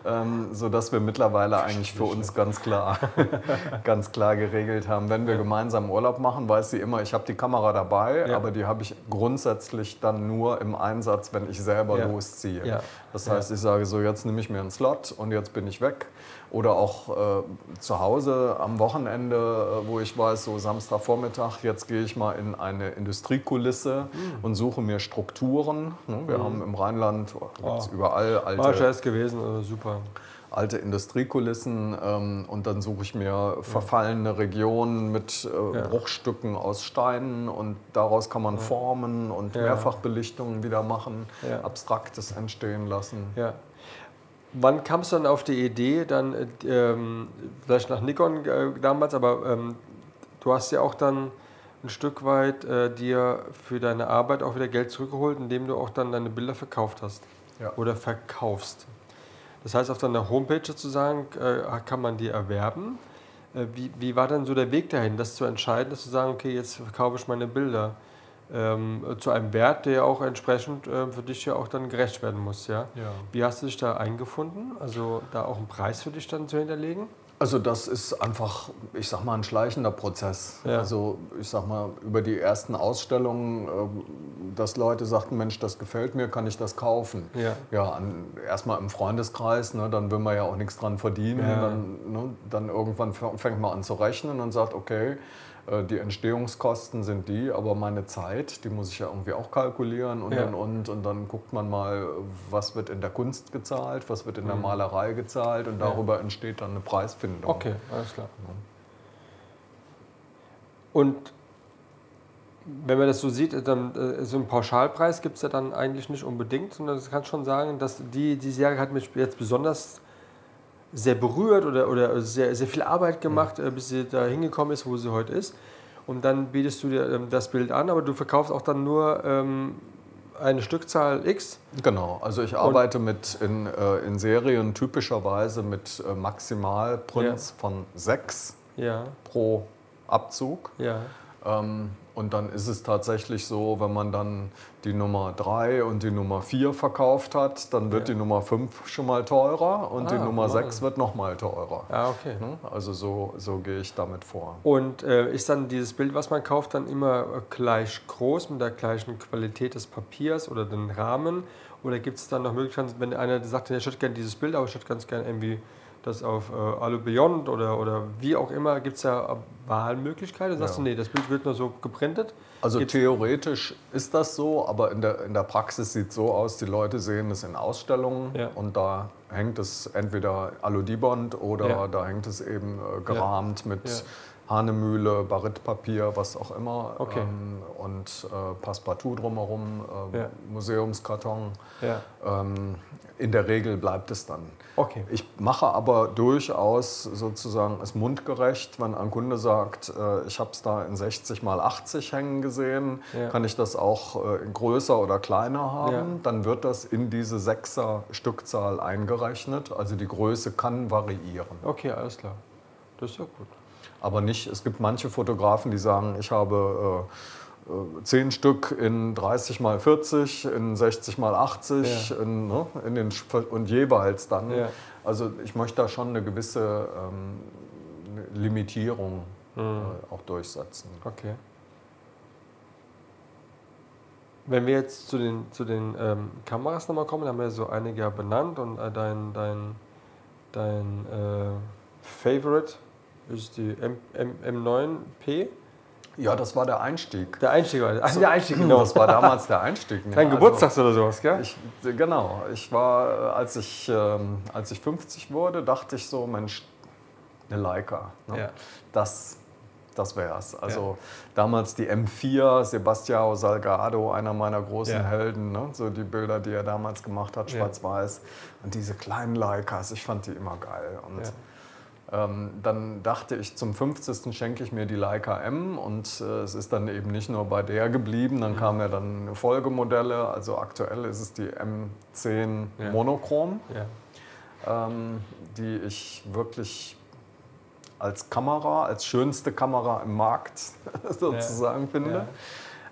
ähm, sodass wir mittlerweile eigentlich für uns ganz klar, ganz klar geregelt haben, wenn wir gemeinsam Urlaub machen, weiß sie immer, ich habe die Kamera dabei, ja. aber die habe ich grundsätzlich dann nur im Einsatz, wenn ich selber ja. losziehe. Ja. Das heißt, ich sage so, jetzt nehme ich mir einen Slot und jetzt bin ich weg. Oder auch äh, zu Hause am Wochenende, äh, wo ich weiß, so Samstagvormittag, jetzt gehe ich mal in eine Industriekulisse mhm. und suche mir Strukturen. Ne? Wir mhm. haben im Rheinland oh. überall alte. War schon gewesen, also super alte Industriekulissen ähm, und dann suche ich mir verfallene Regionen mit äh, ja. Bruchstücken aus Steinen und daraus kann man ja. Formen und ja. Mehrfachbelichtungen wieder machen, Abstraktes entstehen lassen. Ja. Wann kam es dann auf die Idee, dann ähm, vielleicht nach Nikon äh, damals, aber ähm, du hast ja auch dann ein Stück weit äh, dir für deine Arbeit auch wieder Geld zurückgeholt, indem du auch dann deine Bilder verkauft hast ja. oder verkaufst. Das heißt, auf deiner Homepage sozusagen äh, kann man die erwerben. Äh, wie, wie war dann so der Weg dahin, das zu entscheiden, dass du sagen, okay, jetzt verkaufe ich meine Bilder? Ähm, zu einem Wert, der auch entsprechend äh, für dich ja auch dann gerecht werden muss. Ja? ja? Wie hast du dich da eingefunden? Also da auch einen Preis für dich dann zu hinterlegen? Also das ist einfach, ich sag mal, ein schleichender Prozess. Ja. Also ich sag mal, über die ersten Ausstellungen, äh, dass Leute sagten, Mensch, das gefällt mir, kann ich das kaufen? Ja, ja erstmal im Freundeskreis, ne, dann will man ja auch nichts dran verdienen. Ja. Dann, ne, dann irgendwann fängt man an zu rechnen und sagt, okay, die Entstehungskosten sind die, aber meine Zeit, die muss ich ja irgendwie auch kalkulieren und, ja. und, und. Und dann guckt man mal, was wird in der Kunst gezahlt, was wird in der mhm. Malerei gezahlt und darüber ja. entsteht dann eine Preisfindung. Okay, alles klar. Und wenn man das so sieht, dann äh, so einen Pauschalpreis gibt es ja dann eigentlich nicht unbedingt, sondern es kann schon sagen, dass die, die Serie hat mich jetzt besonders sehr berührt oder, oder sehr, sehr viel Arbeit gemacht, mhm. bis sie da hingekommen ist, wo sie heute ist. Und dann bietest du dir ähm, das Bild an, aber du verkaufst auch dann nur ähm, eine Stückzahl X. Genau, also ich arbeite mit in, äh, in Serien typischerweise mit äh, Maximalprints ja. von sechs ja. pro Abzug. Ja. Ähm, und dann ist es tatsächlich so, wenn man dann die Nummer 3 und die Nummer 4 verkauft hat, dann wird ja. die Nummer 5 schon mal teurer und ah, die Nummer 6 wird noch mal teurer. Ah, okay. Ne? Also so, so gehe ich damit vor. Und äh, ist dann dieses Bild, was man kauft, dann immer gleich groß mit der gleichen Qualität des Papiers oder den Rahmen? Oder gibt es dann noch Möglichkeiten, wenn einer sagt, ich hätte gerne dieses Bild, aber ich hätte ganz gerne irgendwie das auf äh, Alu Beyond oder, oder wie auch immer, gibt es ja Wahlmöglichkeiten? Sagst ja. du, nee, das Bild wird nur so geprintet? Also Gibt's theoretisch ist das so, aber in der, in der Praxis sieht es so aus, die Leute sehen es in Ausstellungen ja. und da hängt es entweder Alu-Dibond oder ja. da hängt es eben äh, gerahmt mit Hanemühle, Baritpapier, was auch immer okay. ähm, und äh, Passepartout drumherum, äh, Museumskarton. Ähm, in der Regel bleibt es dann. Okay. Ich mache aber durchaus sozusagen es mundgerecht, wenn ein Kunde sagt, äh, ich habe es da in 60 mal 80 hängen gesehen, ja. kann ich das auch äh, in größer oder kleiner haben, ja. dann wird das in diese 6er Stückzahl eingerechnet. Also die Größe kann variieren. Okay, alles klar. Das ist ja gut. Aber nicht, es gibt manche Fotografen, die sagen, ich habe äh, 10 äh, Stück in 30 mal 40, in 60 mal 80 ja. in, ne, in den, und jeweils dann. Ja. Also ich möchte da schon eine gewisse ähm, Limitierung äh, auch durchsetzen. Okay. Wenn wir jetzt zu den, zu den ähm, Kameras nochmal kommen, haben wir so einige ja benannt und äh, dein, dein, dein äh, Favorite ist die M, M, M9P. Ja, das war der Einstieg. Der Einstieg, ach, der Einstieg, genau. Das war damals der Einstieg. Kein ne? Geburtstags oder sowas, gell? Ich, genau. Ich war, äh, als ich, ähm, als ich 50 wurde, dachte ich so, Mensch, eine Leica. Ne? Ja. Das, das wär's. Also damals die M4, Sebastião Salgado, einer meiner großen Ja. Helden. Ne? So die Bilder, die er damals gemacht hat, Ja. schwarz-weiß. Und diese kleinen Leicas, ich fand die immer geil. Und dann dachte ich, zum 50. schenke ich mir die Leica M und äh, es ist dann eben nicht nur bei der geblieben, Mhm. dann kamen ja dann Folgemodelle, also aktuell ist es die M10 Ja. Monochrom, ja. ähm, die ich wirklich als Kamera, als schönste Kamera im Markt sozusagen finde.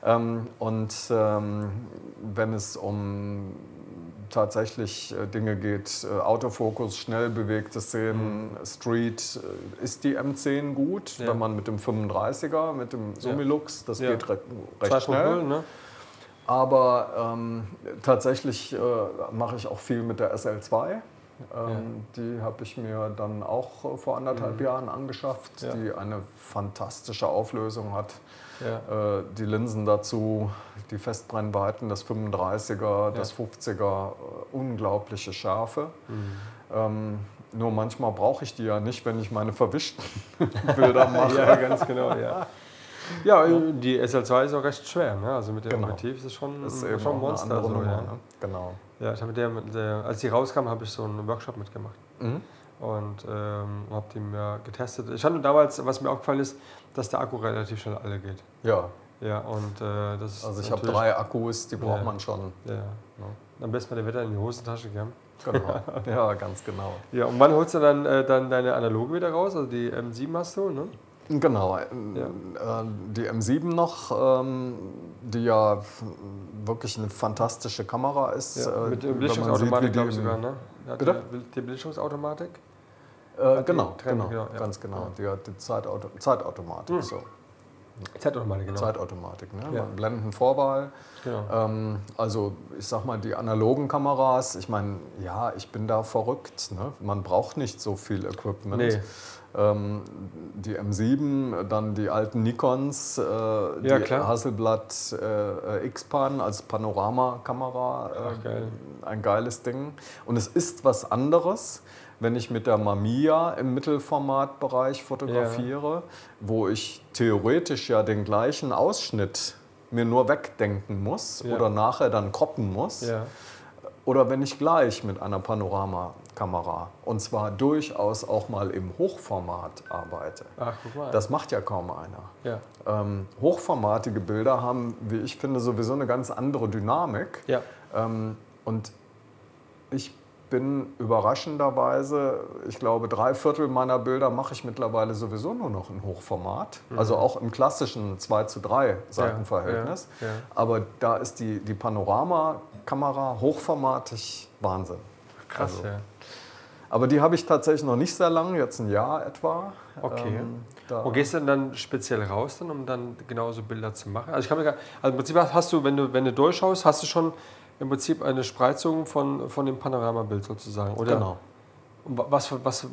Ähm, und ähm, wenn es um tatsächlich äh, Dinge geht, äh, Autofokus, schnell bewegte Szenen, Street, äh, ist die M10 gut, Ja. wenn man mit dem 35er, mit dem Sumilux, das Ja. geht re recht 2.0, schnell. ne? Aber ähm, tatsächlich äh, mache ich auch viel mit der SL2. Ähm, Die habe ich mir dann auch vor anderthalb Jahren angeschafft, Mhm. Ja. die eine fantastische Auflösung hat. Ja. Äh, die Linsen dazu, die Festbrennweiten, das 35er, das 50er, äh, unglaubliche Schärfe. Mhm. Ähm, nur manchmal brauche ich die ja nicht, wenn ich meine verwischten Bilder mache. ja, ganz genau, ja. Ja, die SL2 ist auch recht schwer, ne? Also mit dem Genau. Objektiv ist es schon, ist schon ein Monster. so, Nummer. ja. Ne? Genau. Ja, ich mit der, mit der, als die rauskam, habe ich so einen Workshop mitgemacht Mhm. und ähm, habe die mir getestet. Ich fand damals, was mir aufgefallen ist, dass der Akku relativ schnell alle geht. Ja, Ja, und äh, das ist also ich habe drei Akkus, die braucht Ja. man schon. Ja. Am besten mal der Wetter in die Hosentasche, gell? Genau. ja, ganz genau. Ja, und wann holst du dann, äh, dann deine analoge wieder raus? Also die M7 hast du, ne? Genau, äh, die M7 noch, ähm, die ja wirklich eine fantastische Kamera ist. Ja, äh, mit man Belichtungsautomatik, glaube ich sogar, ne? Bitte? Die Belichtungsautomatik? Äh, genau, Trennung, genau, ja. ganz genau. Die hat die Zeitauto Zeitautomatik. So. Zeitautomatik, genau. Zeitautomatik, ne? Ja. Blendenvorwahl. Genau. Ähm, also ich sag mal, die analogen Kameras, ich meine, ja, ich bin da verrückt. Ne? Man braucht nicht so viel Equipment. Nee. Ähm, die M7, dann die alten Nikons, äh, die klar. Hasselblad äh, X-Pan als Panoramakamera. Äh, geil. Ein geiles Ding. Und es ist was anderes, wenn ich mit der Mamiya im Mittelformatbereich fotografiere, wo ich theoretisch ja den gleichen Ausschnitt mir nur wegdenken muss Ja. oder nachher dann kroppen muss. Ja. Oder wenn ich gleich mit einer Panoramakamera und zwar durchaus auch mal im Hochformat arbeite. Ach. Das macht ja kaum einer. ja. Ähm, hochformatige Bilder haben, wie ich finde, sowieso eine ganz andere Dynamik. Ja. Ähm, und ich bin überraschenderweise, ich glaube, drei Viertel meiner Bilder mache ich mittlerweile sowieso nur noch in Hochformat. Also auch im klassischen 2 zu 3 Seitenverhältnis. Mhm. ja, ja. Aber da ist die, die Panoramakamera hochformatig Wahnsinn. Krass, Also, ja. Aber die habe ich tatsächlich noch nicht sehr lange, jetzt ein Jahr etwa. Okay. Ähm, Und gehst du denn dann speziell raus, dann, um dann genauso Bilder zu machen? Also, ich kann mir gar, also im Prinzip hast du, wenn du, wenn du durchschaust, hast du schon im Prinzip eine Spreizung von, von dem Panoramabild sozusagen, oder? Genau. Und wa- was, für- was, äh,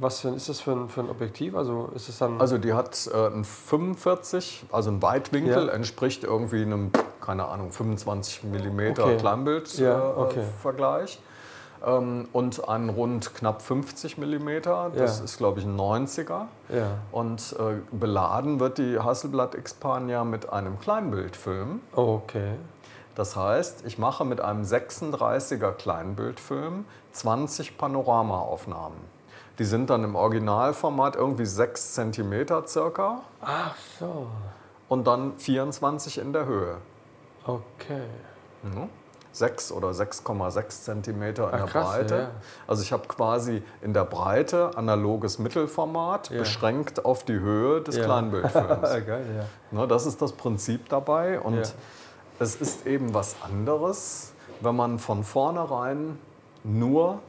was für, ist das für ein, für ein Objektiv? Also ist es dann. Also die hat äh, ein 45, also ein Weitwinkel, Ja. entspricht irgendwie einem, keine Ahnung, 25 mm Okay. Kleinbild Ja, äh, okay. Ähm, und einen rund knapp 50 mm, das Ja. ist glaube ich ein 90er. ja. Und äh, beladen wird die Hasselblad X-Pan ja mit einem Kleinbildfilm. Oh, okay. Das heißt, ich mache mit einem 36er Kleinbildfilm 20 Panoramaaufnahmen. Die sind dann im Originalformat irgendwie 6 cm circa Ach so. und dann 24 in der Höhe. Okay. Mhm. 6 oder 6,6 cm in der krass, Breite. ja. Also ich habe quasi in der Breite analoges Mittelformat Ja. beschränkt auf die Höhe des Ja. Kleinbildfilms. Geil, ja. Ne, das ist das Prinzip dabei und. Es ist eben was anderes, wenn man von vornherein nur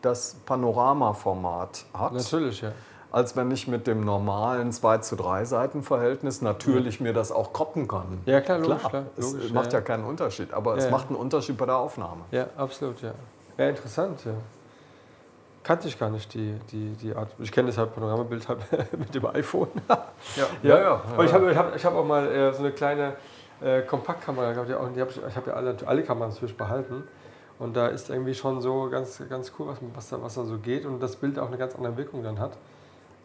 das Panoramaformat hat. Natürlich, ja. als wenn ich mit dem normalen 2 zu 3 Seitenverhältnis natürlich mir das auch kroppen kann. Ja, klar, logisch. Klar, es logisch, macht ja. ja keinen Unterschied, aber es Ja. macht einen Unterschied bei der Aufnahme. Ja, absolut, ja. Ja, interessant, ja. Kannte ich gar nicht, die, die, die Art. Ich kenne das halt Panoramabild halt mit dem iPhone. Ja, Und ich habe ich hab, ich hab auch mal äh, so eine kleine äh, Kompaktkamera gehabt. Die auch, die hab ich ich habe ja alle, alle Kameras natürlich behalten. Und da ist irgendwie schon so ganz, ganz cool, was, was, da, was da so geht und das Bild auch eine ganz andere Wirkung dann hat.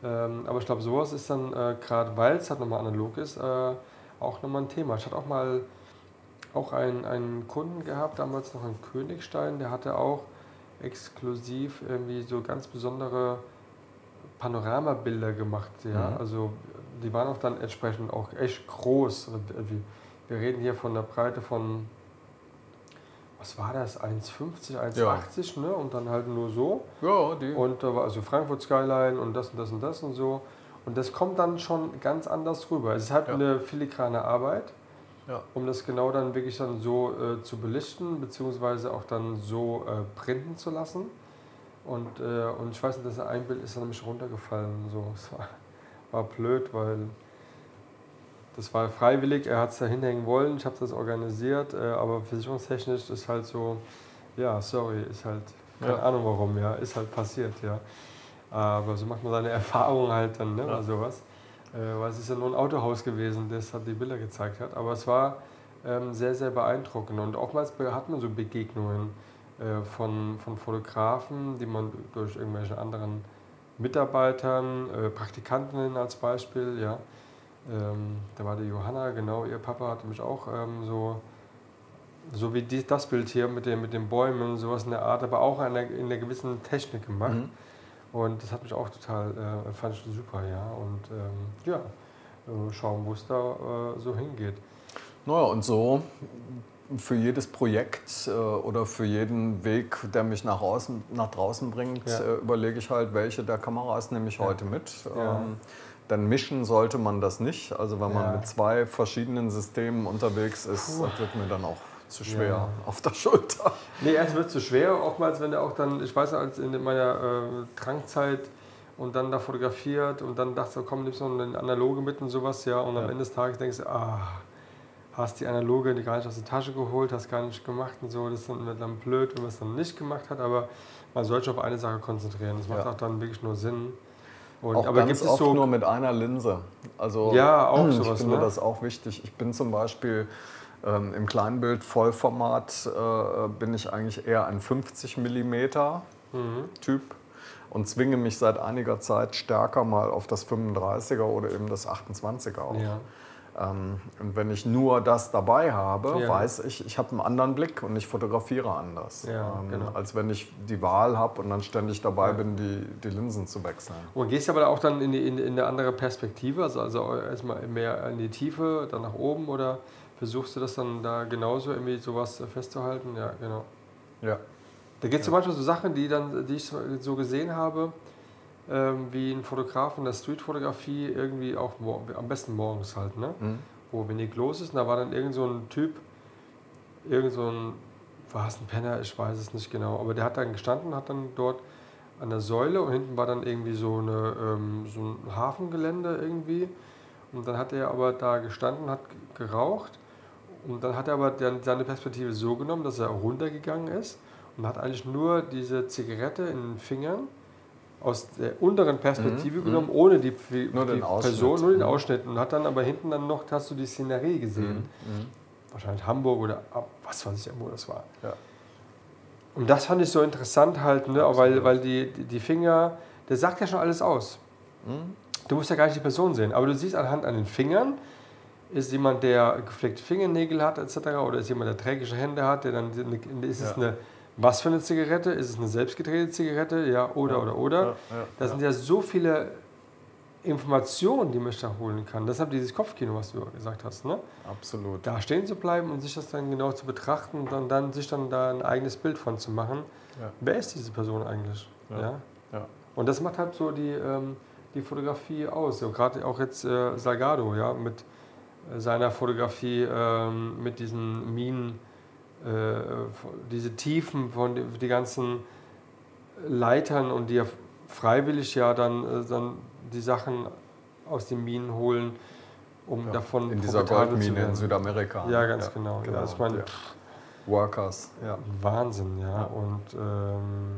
Ähm, aber ich glaube, sowas ist dann, äh, gerade weil es halt nochmal analog ist, äh, auch nochmal ein Thema. Ich hatte auch mal auch einen, einen Kunden gehabt, damals noch in Königstein, der hatte auch exklusiv irgendwie so ganz besondere Panoramabilder gemacht. Ja? Mhm. Also die waren auch dann entsprechend auch echt groß. Also, wir- reden hier von der Breite von, was war das, 1,50, 1,80 ne? und dann halt nur so. Ja, die. Und da war also Frankfurt Skyline und das und das und das und so. Und das kommt dann schon ganz anders rüber. Es ist halt Ja. eine filigrane Arbeit, ja. um das genau dann wirklich dann so äh, zu belichten, beziehungsweise auch dann so äh, printen zu lassen. Und, äh, und ich weiß nicht, dass ein Bild ist dann nämlich runtergefallen. So. Es war, war blöd, weil das war freiwillig, er hat es da hinhängen wollen, ich habe das organisiert, äh, aber versicherungstechnisch ist halt so, ja, sorry, ist halt, keine Ja. Ahnung warum, ja, ist halt passiert, ja. Aber so macht man seine Erfahrung halt dann, ne, Ja. oder sowas. Äh, weil es ist ja nur ein Autohaus gewesen, das hat die Bilder gezeigt hat. Aber es war ähm, sehr, sehr beeindruckend. Und oftmals hat man so Begegnungen äh, von, von Fotografen, die man durch irgendwelche anderen Mitarbeitern, äh, Praktikantinnen als Beispiel, ja. Ähm, da war die Johanna, genau, ihr Papa hatte mich auch ähm, so, so wie die, das Bild hier mit, dem, mit den Bäumen, sowas in der Art, aber auch in einer, in einer gewissen Technik gemacht. Mhm. Und das hat mich auch total, äh, fand ich super, ja. Und ähm, ja, äh, schauen, wo es da äh, so hingeht. Naja, und so für jedes Projekt äh, oder für jeden Weg, der mich nach, außen, nach draußen bringt, Ja. äh, überlege ich halt, welche der Kameras nehme ich Ja. heute mit. Ja. Dann mischen sollte man das nicht. Also wenn man Ja. mit zwei verschiedenen Systemen unterwegs ist, Puh. das wird mir dann auch zu schwer Ja. auf der Schulter. Nee, erst wird es zu schwer, oftmals, wenn du auch dann, ich weiß, als in meiner äh, Krankzeit und dann da fotografiert und dann dachte, komm, nimmst noch eine analoge mit und sowas, ja. Und am Ja. Ende des Tages denkst du, ah, hast die analoge die gar nicht aus der Tasche geholt, hast gar nicht gemacht und so. Das ist dann, dann blöd, wenn man es dann nicht gemacht hat, aber man sollte sich auf eine Sache konzentrieren. Das macht Ja. auch dann wirklich nur Sinn. Und, auch aber ganz gibt es oft so. nur mit einer Linse. Also Ja, auch ich sowas, finde ne? das auch wichtig. Ich bin zum Beispiel ähm, im Kleinbild Vollformat äh, bin ich eigentlich eher ein 50 mm Mhm. Typ und zwinge mich seit einiger Zeit stärker mal auf das 35er oder eben das 28er auch. Ja. Ähm, und wenn ich nur das dabei habe, Ja. weiß ich, ich habe einen anderen Blick und ich fotografiere anders, Ja, ähm, genau. als wenn ich die Wahl habe und dann ständig dabei bin, die, die Linsen zu wechseln. Und gehst aber auch dann in, die, in, in eine andere Perspektive, also, also erstmal mehr in die Tiefe, dann nach oben oder versuchst du das dann da genauso irgendwie sowas festzuhalten? Ja, genau. Ja. Da gibt es manchmal so Sachen, die, dann, die ich so gesehen habe, ähm, wie ein Fotograf in der Streetfotografie irgendwie auch am besten morgens halt, ne? Mhm. wo wenig los ist. Und da war dann irgend so ein Typ, irgend so ein, war es ein Penner, ich weiß es nicht genau, aber der hat dann gestanden, hat dann dort an der Säule und hinten war dann irgendwie so, eine, ähm, so ein Hafengelände irgendwie. Und dann hat er aber da gestanden, hat geraucht und dann hat er aber dann seine Perspektive so genommen, dass er runtergegangen ist und hat eigentlich nur diese Zigarette in den Fingern aus der unteren Perspektive Mhm, genommen, ohne die, die. Person, nur den Mhm. Ausschnitt und hat dann aber hinten dann noch, hast du die Szenerie gesehen. Wahrscheinlich Hamburg oder was weiß ich, wo das war. Ja. Und das fand ich so interessant halt, ne, weil, weil die, die- die Finger, der sagt ja schon alles aus. Mhm. Du musst ja gar nicht die Person sehen, aber du siehst anhand an den Fingern, ist jemand, der gepflegte Fingernägel hat etc. oder ist jemand, der trägische Hände hat, der dann ist es Ja. eine was für eine Zigarette? Ist es eine selbstgedrehte Zigarette? Ja, oder, Ja. oder, oder. Ja, ja, Da ja. sind ja so viele Informationen, die man da holen kann. Deshalb dieses Kopfkino, was du gesagt hast. Ne? Absolut. Da stehen zu bleiben und sich das dann genau zu betrachten und dann, dann sich dann da ein eigenes Bild von zu machen. Wer ist diese Person eigentlich? Ja. Und das macht halt so die, ähm, die Fotografie aus. Und gerade auch jetzt äh, Salgado, ja, mit äh, seiner Fotografie, ähm, mit diesen Minen, diese Tiefen von die, die ganzen Leitern und die er freiwillig ja dann, äh, dann die Sachen aus den Minen holen, um Ja, davon in dieser Goldmine in. Südamerika. Ja, ganz genau. Ja, ich meine, ja. Workers, ja. Wahnsinn, ja. Ja. Und, ähm,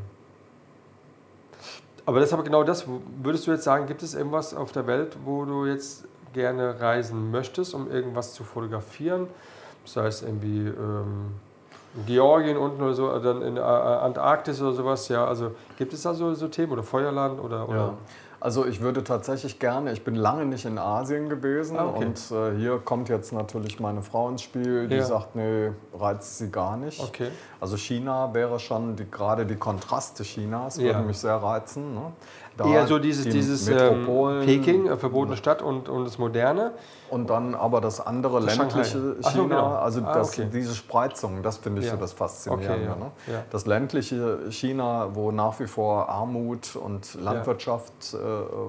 aber das ist aber genau das. Würdest du jetzt sagen, gibt es irgendwas auf der Welt, wo du jetzt gerne reisen möchtest, um irgendwas zu fotografieren? Sei es irgendwie ähm, Georgien unten oder so, oder dann in äh, Antarktis oder sowas. Ja, also gibt es da so, so Themen oder Feuerland oder, oder Ja. Also ich würde tatsächlich gerne, ich bin lange nicht in Asien gewesen Ah, okay. und äh, hier kommt jetzt natürlich meine Frau ins Spiel, die Ja. sagt, nee, reizt sie gar nicht. Okay. Also China wäre schon, die, gerade die Kontraste Chinas Ja. würden mich sehr reizen. Ne? Da Eher so dieses, die dieses ähm, Metropolen Peking, äh, verbotene Stadt und, und das Moderne. und dann aber das andere Das ländliche. China, so, genau. also Ah, das, okay. diese Spreizung, das finde ich Ja. so das Faszinierende. Okay, ja. Ne? Ja. Das ländliche China, wo nach wie vor Armut und Landwirtschaft äh,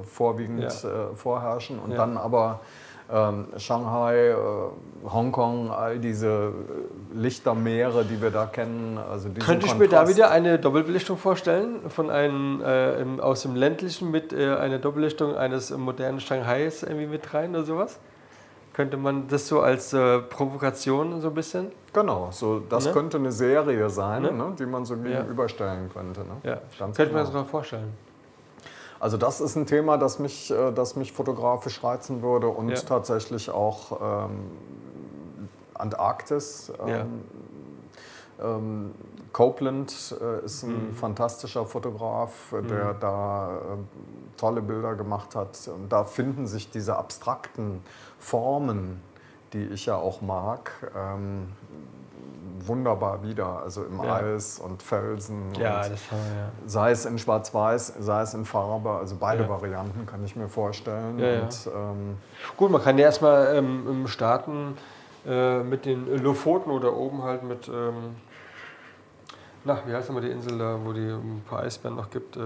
vorwiegend äh, vorherrschen und dann aber ähm, Shanghai, äh, Hongkong, all diese Lichtermeere, die wir da kennen. Also Könnte ich mir da wieder eine Doppelbelichtung vorstellen, von einem äh, im- aus dem ländlichen mit äh, einer Doppelbelichtung eines modernen Shanghais irgendwie mit rein oder sowas? Könnte man das so als äh, Provokation so ein bisschen? Genau, so, das Ne? könnte eine Serie sein, Ne? ne? die man so Ja. gegenüberstellen könnte. Ne? Ja, Ganz könnte man genau. sich das vorstellen. Also das ist ein Thema, das mich, äh, das mich fotografisch reizen würde und Ja. tatsächlich auch ähm, Antarktis. Ähm, Ja. ähm, Copeland äh, ist ein Mhm. fantastischer Fotograf, äh, der da äh, tolle Bilder gemacht hat. Und da finden sich diese abstrakten Formen, die ich ja auch mag, ähm, wunderbar wieder. Also im Ja. Eis und Felsen. Ja, und das haben wir ja. Sei es in Schwarz-Weiß, sei es in Farbe, also beide Ja. Varianten kann ich mir vorstellen. Ja. Und, ähm, Gut, man kann ja erstmal ähm, im starten äh, mit den Lofoten oder oben halt mit, ähm, na, wie heißt nochmal die Insel da, wo die ein paar Eisbären noch gibt? Äh,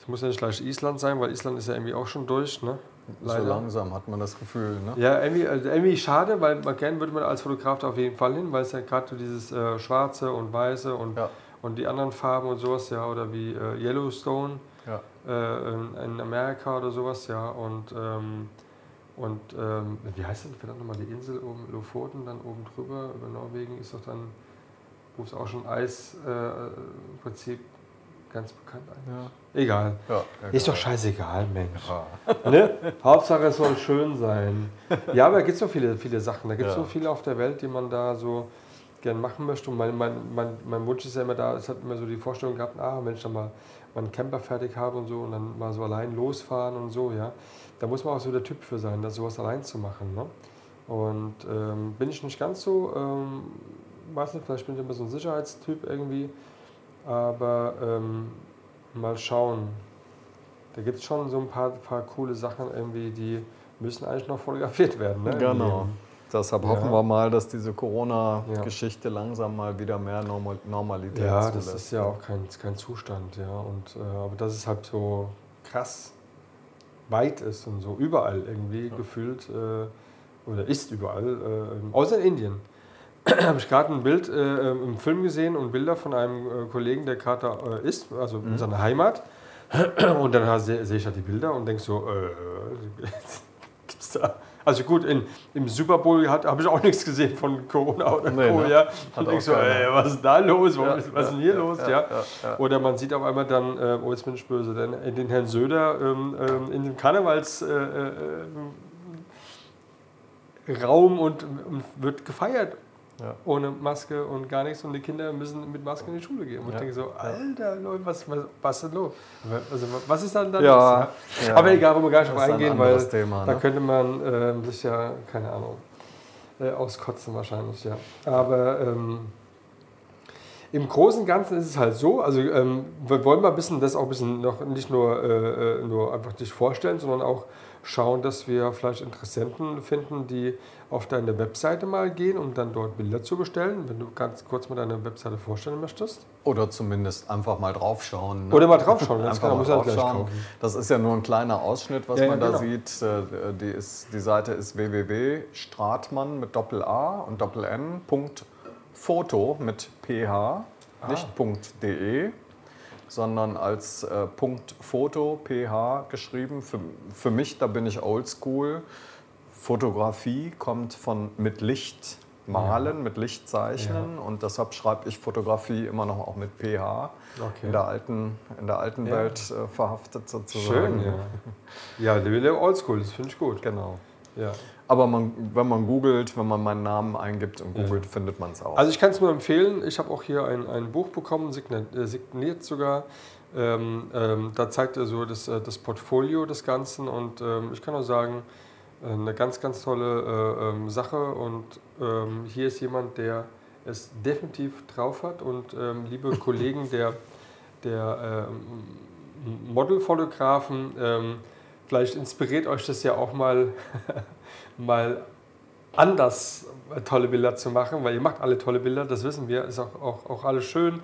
es muss ja nicht gleich Island sein, weil Island ist ja irgendwie auch schon durch, ne? So langsam hat man das Gefühl. Ne? Ja, irgendwie, also irgendwie schade, weil man gerne würde man als Fotograf da auf jeden Fall hin, weil es ja gerade so dieses äh, Schwarze und Weiße und, Ja. und die anderen Farben und sowas, ja, oder wie äh, Yellowstone Ja. äh, in, in Amerika oder sowas, ja, und, ähm, und ähm, wie heißt denn verdammt nochmal die Insel oben, Lofoten, dann oben drüber, über Norwegen ist doch dann, wo es auch schon Eis äh, im Prinzip ganz bekannt eigentlich. Egal. Ja, ja, Ist doch scheißegal, Mensch. Ja. Ne? Hauptsache es soll schön sein. Ja, aber da gibt es so viele, viele Sachen. Da gibt es Ja. so viele auf der Welt, die man da so gern machen möchte. Und mein, mein, mein, mein Wunsch ist ja immer da, es hat immer so die Vorstellung gehabt, ah, wenn ich dann mal meinen Camper fertig habe und so und dann mal so allein losfahren und so, ja. Da muss man auch so der Typ für sein, das sowas allein zu machen. Ne? Und ähm, bin ich nicht ganz so, ähm, weiß nicht, vielleicht bin ich immer so ein Sicherheitstyp irgendwie, aber ähm, mal schauen. Da gibt es schon so ein paar, paar coole Sachen irgendwie, die müssen eigentlich noch fotografiert werden. Ne? Genau. Deshalb Ja. hoffen wir mal, dass diese Corona-Geschichte langsam mal wieder mehr Normal Normalität Ja, zulässt. das ist ja auch kein, kein Zustand, ja. Und, äh, aber dass es halt so krass weit ist und so überall irgendwie gefühlt, äh, oder ist überall, äh, außer in Indien. habe ich gerade ein Bild äh, im Film gesehen und Bilder von einem äh, Kollegen, der gerade äh, ist, also in seiner Heimat. Und dann sehe seh ich halt die Bilder und denke so, äh, gibt's da. Also gut, in, im Super Bowl habe ich auch nichts gesehen von Corona oder Nee, Co. ne? Ja. Und auch denk so, ey, was ist da los? Ja, was ist denn hier los? ja. Oder man sieht auf einmal dann, äh, oh jetzt bin ich böse, den, äh, den Herrn Söder ähm, ähm, in dem Karnevals äh, äh, Raum und, und wird gefeiert. Ja. Ohne Maske und gar nichts und die Kinder müssen mit Maske in die Schule gehen. Und ich Ja. denke so, Alter Leute, was, was, was ist denn los? Also, was ist dann da Ja, los? Aber egal, wollen wir gar nicht drauf ein eingehen, weil Thema, da ne? könnte man ähm, sich ja, keine Ahnung, äh, auskotzen wahrscheinlich, ja. Aber ähm, im Großen und Ganzen ist es halt so, also ähm, wir wollen mal ein bisschen das auch ein bisschen noch nicht nur, äh, äh, nur einfach dich vorstellen, sondern auch schauen, dass wir vielleicht Interessenten finden, die auf deine Webseite mal gehen, um dann dort Bilder zu bestellen. Wenn du ganz kurz mal deine Webseite vorstellen möchtest. Oder zumindest einfach mal draufschauen. ne? Oder mal draufschauen, ganz Einfach genau, mal draufschauen. Das ist ja nur ein kleiner Ausschnitt, was Ja, ja, man da genau. sieht. Äh, Die, ist, die Seite ist www.stratmann mit Doppel A und Doppel N. Punkt Foto mit ph, Ah. nicht Punkt .de. sondern als äh, Punkt Foto, PH geschrieben. Für, für mich, da bin ich oldschool. Fotografie kommt von mit Licht malen, ja. mit Licht zeichnen ja. und deshalb schreibe ich Fotografie immer noch auch mit PH. Okay. In der alten, in der alten ja. Welt äh, verhaftet sozusagen. Schön, ja. Ja, der Oldschool, das finde ich gut. Genau. Ja. Aber man, wenn man googelt, wenn man meinen Namen eingibt und googelt, ja. findet man es auch. Also ich kann es nur empfehlen. Ich habe auch hier ein, ein Buch bekommen, signiert, äh, signiert sogar. Ähm, ähm, da zeigt er so das, äh, das Portfolio des Ganzen und ähm, ich kann auch sagen, äh, eine ganz, ganz tolle äh, ähm, Sache und ähm, hier ist jemand, der es definitiv drauf hat und ähm, liebe Kollegen der, der Modelfotografen, vielleicht inspiriert euch das ja auch mal mal anders tolle Bilder zu machen, weil ihr macht alle tolle Bilder, das wissen wir, ist auch, auch, auch alles schön.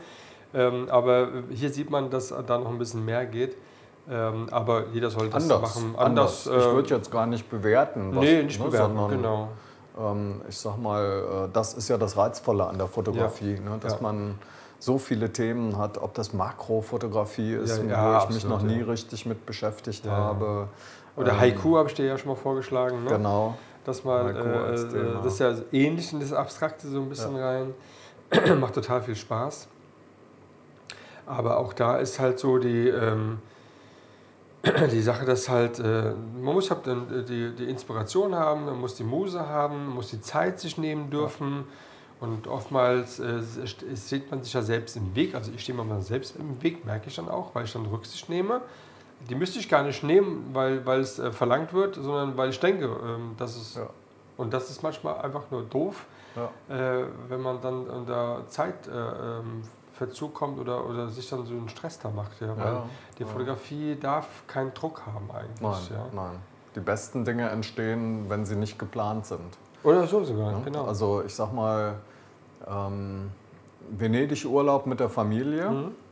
Ähm, aber hier sieht man, dass da noch ein bisschen mehr geht. Ähm, aber jeder soll das anders, machen. Anders. anders. Ich würde jetzt gar nicht bewerten. Was, nee, nicht ne, bewerten, sondern, genau. Ähm, ich sag mal, äh, das ist ja das Reizvolle an der Fotografie, ja. ne, dass ja. man so viele Themen hat, ob das Makrofotografie ist, ja, wo ich absolut, mich noch nie richtig mit beschäftigt habe. Oder ähm, Haiku habe ich dir ja schon mal vorgeschlagen. Ne? Genau. Dass man, äh, das ist ja ähnlich in das Abstrakte so ein bisschen ja. rein. Macht total viel Spaß. Aber auch da ist halt so die, ähm, die Sache, dass halt, äh, man muss halt die, die Inspiration haben, man muss die Muse haben, man muss die Zeit sich nehmen dürfen. Ja. Und oftmals äh, sieht man sich ja selbst im Weg. Also ich stehe mir selbst im Weg, merke ich dann auch, weil ich dann Rücksicht nehme die müsste ich gar nicht nehmen, weil, weil es äh, verlangt wird, sondern weil ich denke, ähm, dass es. Ja. Und das ist manchmal einfach nur doof, ja. äh, wenn man dann unter Zeitverzug äh, ähm, kommt oder, oder sich dann so einen Stress da macht. Ja? Weil die Fotografie darf keinen Druck haben eigentlich. Nein, nein. Die besten Dinge entstehen, wenn sie nicht geplant sind. Oder so sogar, genau. Also ich sag mal, ähm, Venedig-Urlaub mit der Familie. Mhm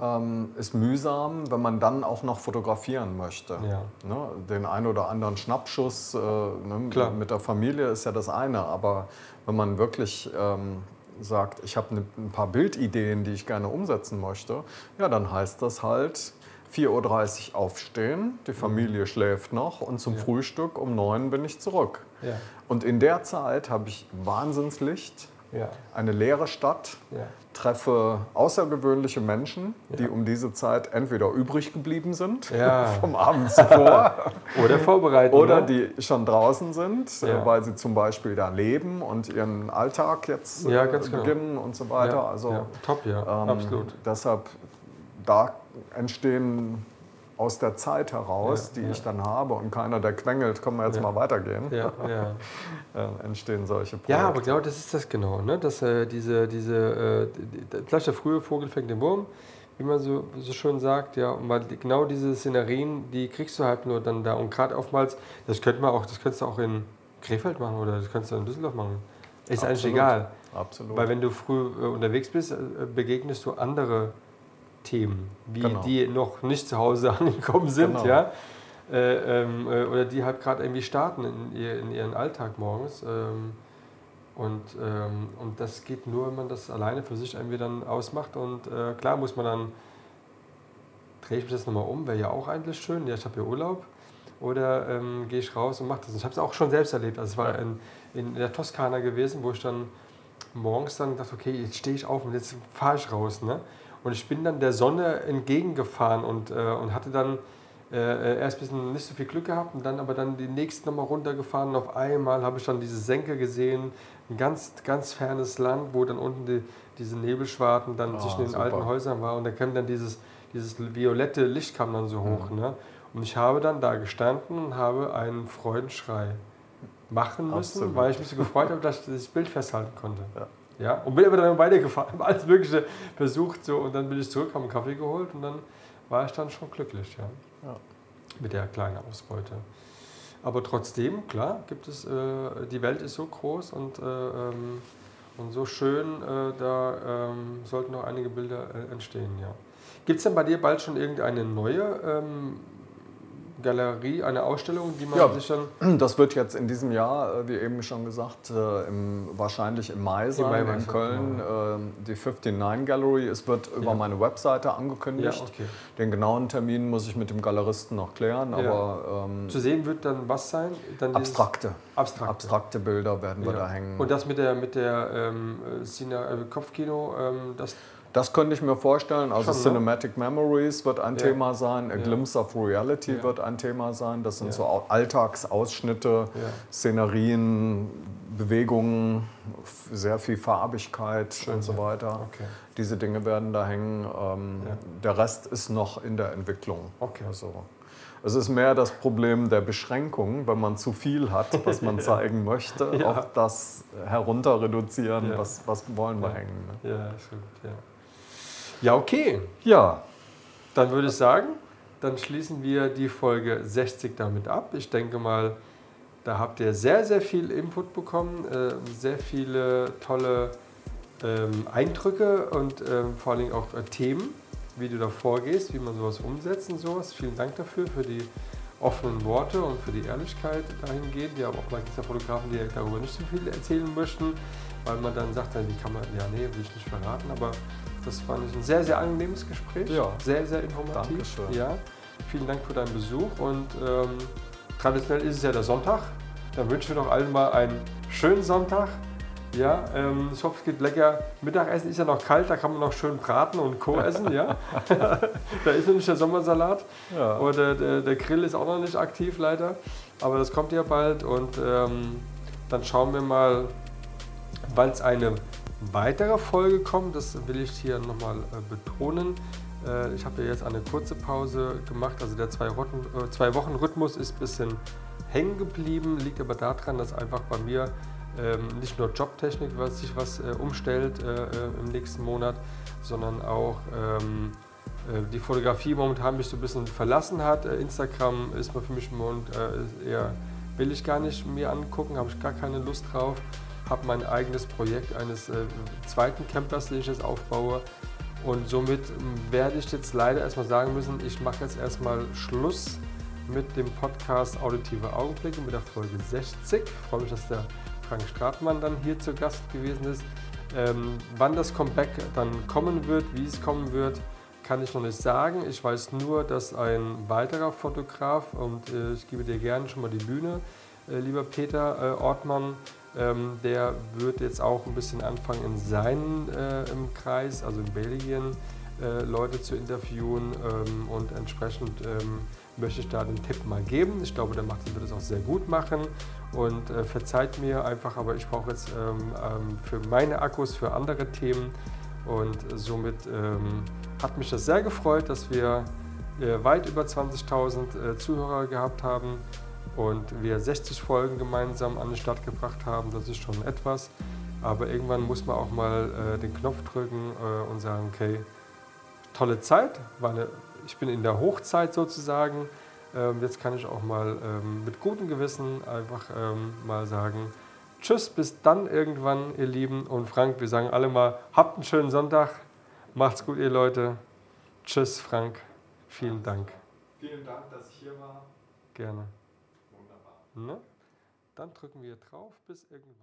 ähm, ist mühsam, wenn man dann auch noch fotografieren möchte. Ja. Ne? Den einen oder anderen Schnappschuss äh, ne? mit der Familie ist ja das eine, aber wenn man wirklich ähm, sagt, ich habe ne, ein paar Bildideen, die ich gerne umsetzen möchte, ja, dann heißt das halt 4.30 Uhr aufstehen, die Familie mhm. schläft noch und zum ja. Frühstück um 9 Uhr bin ich zurück. Ja. Und in der Zeit habe ich Wahnsinnslicht, ja. eine leere Stadt, treffe außergewöhnliche Menschen, die um diese Zeit entweder übrig geblieben sind vom Abend zuvor oder vorbereitet oder ne? die schon draußen sind, weil sie zum Beispiel da leben und ihren Alltag jetzt äh, genau. beginnen genau. und so weiter. Also top, ja, ähm, absolut. Deshalb da entstehen aus der Zeit heraus, ja, die ja. ich dann habe und keiner, der quengelt, können wir jetzt ja. mal weitergehen, ja, äh, entstehen solche Projekte. Ja, aber genau das ist das genau, ne? dass äh, diese, diese äh, vielleicht der frühe Vogel fängt den Wurm, wie man so, so schön sagt, ja, und mal genau diese Szenerien, die kriegst du halt nur dann da und gerade oftmals, das könnte man auch, das könntest du auch in Krefeld machen oder das könntest du in Düsseldorf machen. Ist Absolut. eigentlich egal. Absolut. Weil wenn du früh äh, unterwegs bist, äh, begegnest du andere Themen, wie genau. die noch nicht zu Hause angekommen sind, genau. ja. Äh, ähm, äh, oder die halt gerade irgendwie starten in, ihr, in, ihren Alltag morgens. Ähm, und, ähm, und das geht nur, wenn man das alleine für sich irgendwie dann ausmacht. Und äh, klar muss man dann, drehe ich mich das nochmal um, wäre ja auch eigentlich schön, ja, ich habe ja Urlaub. Oder ähm, gehe ich raus und mache das. Ich habe es auch schon selbst erlebt. Also es war in, in der Toskana gewesen, wo ich dann morgens dann dachte, okay, jetzt stehe ich auf und jetzt fahre ich raus. Ne? Und ich bin dann der Sonne entgegengefahren und, äh, und hatte dann äh, erst ein bisschen nicht so viel Glück gehabt und dann aber dann die nächsten nochmal runtergefahren. Und auf einmal habe ich dann diese Senke gesehen, ein ganz, ganz fernes Land, wo dann unten die, diese Nebelschwarten dann oh, zwischen den super. alten Häusern war. Und da kam dann dieses, dieses violette Licht kam dann so hoch. Mhm. Ne? Und ich habe dann da gestanden und habe einen Freudenschrei machen müssen, Absolut. weil ich mich so gefreut habe, dass ich das Bild festhalten konnte. Ja. Ja, und bin aber dann weitergefahren, habe alles Mögliche versucht so, und dann bin ich zurück, habe einen Kaffee geholt und dann war ich dann schon glücklich ja, ja. mit der kleinen Ausbeute. Aber trotzdem, klar, gibt es, äh, die Welt ist so groß und, äh, ähm, und so schön, äh, da ähm, sollten noch einige Bilder äh, entstehen. Ja. Gibt es denn bei dir bald schon irgendeine neue ähm, Galerie, eine Ausstellung, die man Ja. sich dann. Das wird jetzt in diesem Jahr, äh, wie eben schon gesagt, äh, im, wahrscheinlich im Mai sein Mai in war's, Köln, ähm, die 59 Gallery. Es wird über Ja. meine Webseite angekündigt. okay. Den genauen Termin muss ich mit dem Galeristen noch klären, aber ähm, Zu sehen wird dann was sein? Dann abstrakte, Abstrakte. abstrakte Bilder werden wir da hängen. Und das mit der, mit der ähm, äh, äh, Kopfkino, ähm, das Das könnte ich mir vorstellen. Also Schon, ne? Cinematic Memories wird ein Ja. Thema sein, A Ja. Glimpse of Reality Ja. wird ein Thema sein. Das sind so Au- Alltagsausschnitte. Szenerien, Bewegungen, sehr viel Farbigkeit Schön, und so weiter. Okay. Diese Dinge werden da hängen. Ähm. Der Rest ist noch in der Entwicklung. Okay. Also, es ist mehr das Problem der Beschränkung, wenn man zu viel hat, was man zeigen möchte, auf das herunter reduzieren, was, was wollen wir hängen. Ne? Ja, ist gut, ja. Ja, okay. Ja, Dann würde ich sagen, dann schließen wir die Folge 60 damit ab. Ich denke mal, da habt ihr sehr, sehr viel Input bekommen, äh, sehr viele tolle ähm, Eindrücke und ähm, vor allen Dingen auch äh, Themen, wie du da vorgehst, wie man sowas umsetzt und sowas. Vielen Dank dafür, für die offenen Worte und für die Ehrlichkeit dahingehend. Ja, auch mal gibt es ja Fotografen, die darüber nicht so viel erzählen möchten, weil man dann sagt, wie kann man, ja, nee, will ich nicht verraten, aber das fand ich ein sehr, sehr angenehmes Gespräch. Ja. Sehr, sehr informativ. Dankeschön. Ja, vielen Dank für deinen Besuch und ähm, traditionell ist es ja der Sonntag. Dann wünschen wir doch allen mal einen schönen Sonntag. Ja, ähm, ich hoffe, es gibt lecker. Mittagessen ist ja noch kalt, da kann man noch schön braten und Co. essen. Ja, da ist noch nicht der Sommersalat. Ja. Oder der, der Grill ist auch noch nicht aktiv leider. Aber das kommt ja bald und ähm, dann schauen wir mal, wann es eine weitere Folge kommt. Das will ich hier nochmal äh, betonen. Äh, ich habe ja jetzt eine kurze Pause gemacht. Also der zwei Wochen, äh, ist ein bisschen hängen geblieben. Liegt aber daran, dass einfach bei mir ähm, nicht nur Jobtechnik was sich was äh, umstellt äh, im nächsten Monat, sondern auch ähm, äh, die Fotografie momentan mich so ein bisschen verlassen hat. Instagram ist mal für mich im Moment eher, will ich gar nicht mir angucken, habe ich gar keine Lust drauf. Habe mein eigenes Projekt eines äh, zweiten Campers, den ich jetzt aufbaue. Und somit ähm, werde ich jetzt leider erstmal sagen müssen, ich mache jetzt erstmal Schluss mit dem Podcast Auditive Augenblicke mit der Folge 60. Ich freue mich, dass der Frank Stratmann dann hier zu Gast gewesen ist. Ähm, wann das Comeback dann kommen wird, wie es kommen wird, kann ich noch nicht sagen. Ich weiß nur, dass ein weiterer Fotograf, und äh, ich gebe dir gerne schon mal die Bühne, äh, lieber Peter äh, Ortmann, ähm, der wird jetzt auch ein bisschen anfangen in seinem äh, im Kreis, also in Belgien, äh, Leute zu interviewen ähm, und entsprechend ähm, möchte ich da den Tipp mal geben. Ich glaube, der macht, wird es auch sehr gut machen. Und äh, verzeiht mir einfach, aber ich brauche jetzt ähm, ähm, für meine Akkus, für andere Themen. Und somit ähm, hat mich das sehr gefreut, dass wir äh, weit über 20.000 äh, Zuhörer gehabt haben und wir 60 Folgen gemeinsam an den Start gebracht haben. Das ist schon etwas, aber irgendwann muss man auch mal äh, den Knopf drücken äh, und sagen, okay, tolle Zeit, eine, ich bin in der Hochzeit sozusagen. Ähm, jetzt kann ich auch mal ähm, mit gutem Gewissen einfach ähm, mal sagen, tschüss, bis dann irgendwann, ihr Lieben. Und Frank, wir sagen alle mal, habt einen schönen Sonntag, macht's gut, ihr Leute. Tschüss, Frank, vielen Dank. Vielen Dank, dass ich hier war. Gerne. Ne? Dann drücken wir drauf, bis irgendwann.